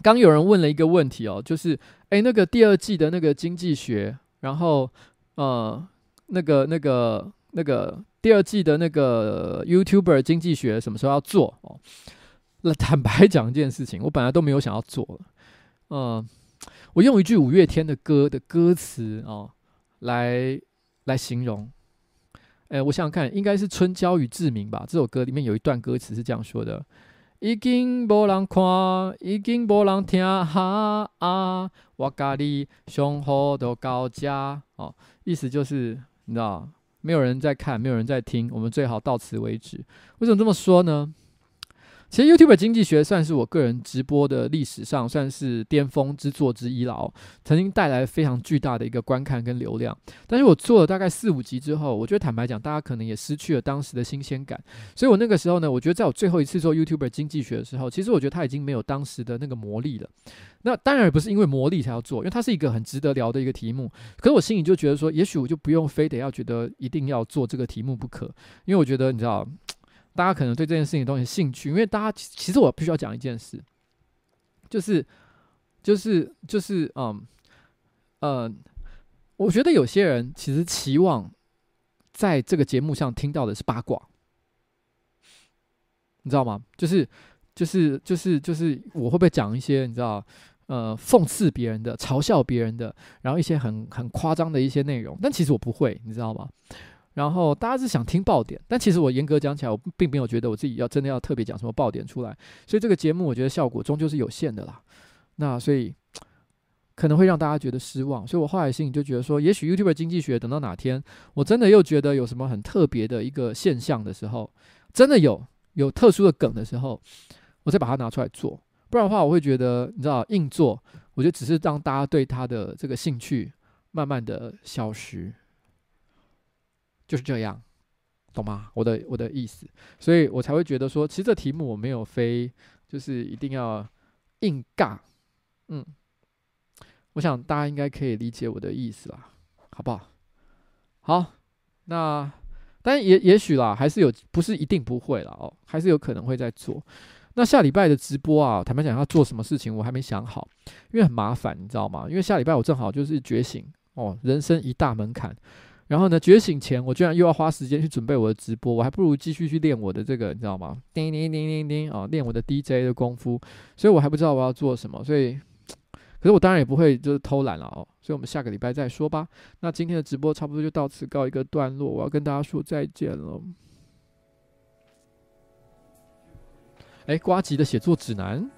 刚有人问了一个问题哦，就是诶，那个第二季的那个经济学，然后呃，那个那个那个第二季的那个 YouTuber 经济学什么时候要做哦？那坦白讲一件事情，我本来都没有想要做了。嗯、我用一句五月天的歌的歌词哦来来形容。哎，我想想看，应该是《春娇与志明》吧？这首歌里面有一段歌词是这样说的：“已经无人看，已经无人听，哈啊，我家里上好都高家。”哦，意思就是你知道，没有人在看，没有人在听，我们最好到此为止。为什么这么说呢？其实 YouTube 经济学算是我个人直播的历史上算是巅峰之作之一了哦，曾经带来非常巨大的一个观看跟流量。但是我做了大概四五集之后，我觉得坦白讲，大家可能也失去了当时的新鲜感。所以我那个时候呢，我觉得在我最后一次做 YouTube 经济学的时候，其实我觉得它已经没有当时的那个魔力了。那当然不是因为魔力才要做，因为它是一个很值得聊的一个题目。可是我心里就觉得说，也许我就不用非得要觉得一定要做这个题目不可，因为我觉得你知道。大家可能对这件事情都很兴趣，因为大家其实我必须要讲一件事，就是就是就是嗯呃，我觉得有些人其实期望在这个节目上听到的是八卦，你知道吗？就是就是就是就是我会不会讲一些你知道呃讽刺别人的、嘲笑别人的，然后一些很很夸张的一些内容，但其实我不会，你知道吗？然后大家是想听爆点，但其实我严格讲起来，我并没有觉得我自己要真的要特别讲什么爆点出来，所以这个节目我觉得效果终究是有限的啦。那所以可能会让大家觉得失望，所以我后来心里就觉得说，也许 YouTube 经济学等到哪天我真的又觉得有什么很特别的一个现象的时候，真的有有特殊的梗的时候，我再把它拿出来做。不然的话，我会觉得你知道硬做，我觉得只是让大家对它的这个兴趣慢慢的消失。就是这样，懂吗？我的我的意思，所以我才会觉得说，其实这题目我没有非就是一定要硬尬，嗯，我想大家应该可以理解我的意思啦，好不好？好，那但也也许啦，还是有，不是一定不会啦哦，还是有可能会再做。那下礼拜的直播啊，坦白讲要做什么事情，我还没想好，因为很麻烦，你知道吗？因为下礼拜我正好就是觉醒哦，人生一大门槛。然后呢，觉醒前我居然又要花时间去准备我的直播，我还不如继续去练我的这个，你知道吗？叮叮叮叮叮啊，练我的 DJ 的功夫。所以我还不知道我要做什么，所以，可是我当然也不会就是偷懒了哦。所以我们下个礼拜再说吧。那今天的直播差不多就到此告一个段落，我要跟大家说再见了。哎，瓜吉的写作指南。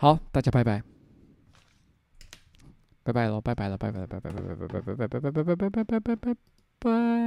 好，大家拜拜，拜拜喽，拜拜了，拜拜了，拜拜拜拜拜拜拜拜拜拜拜拜拜拜拜拜拜。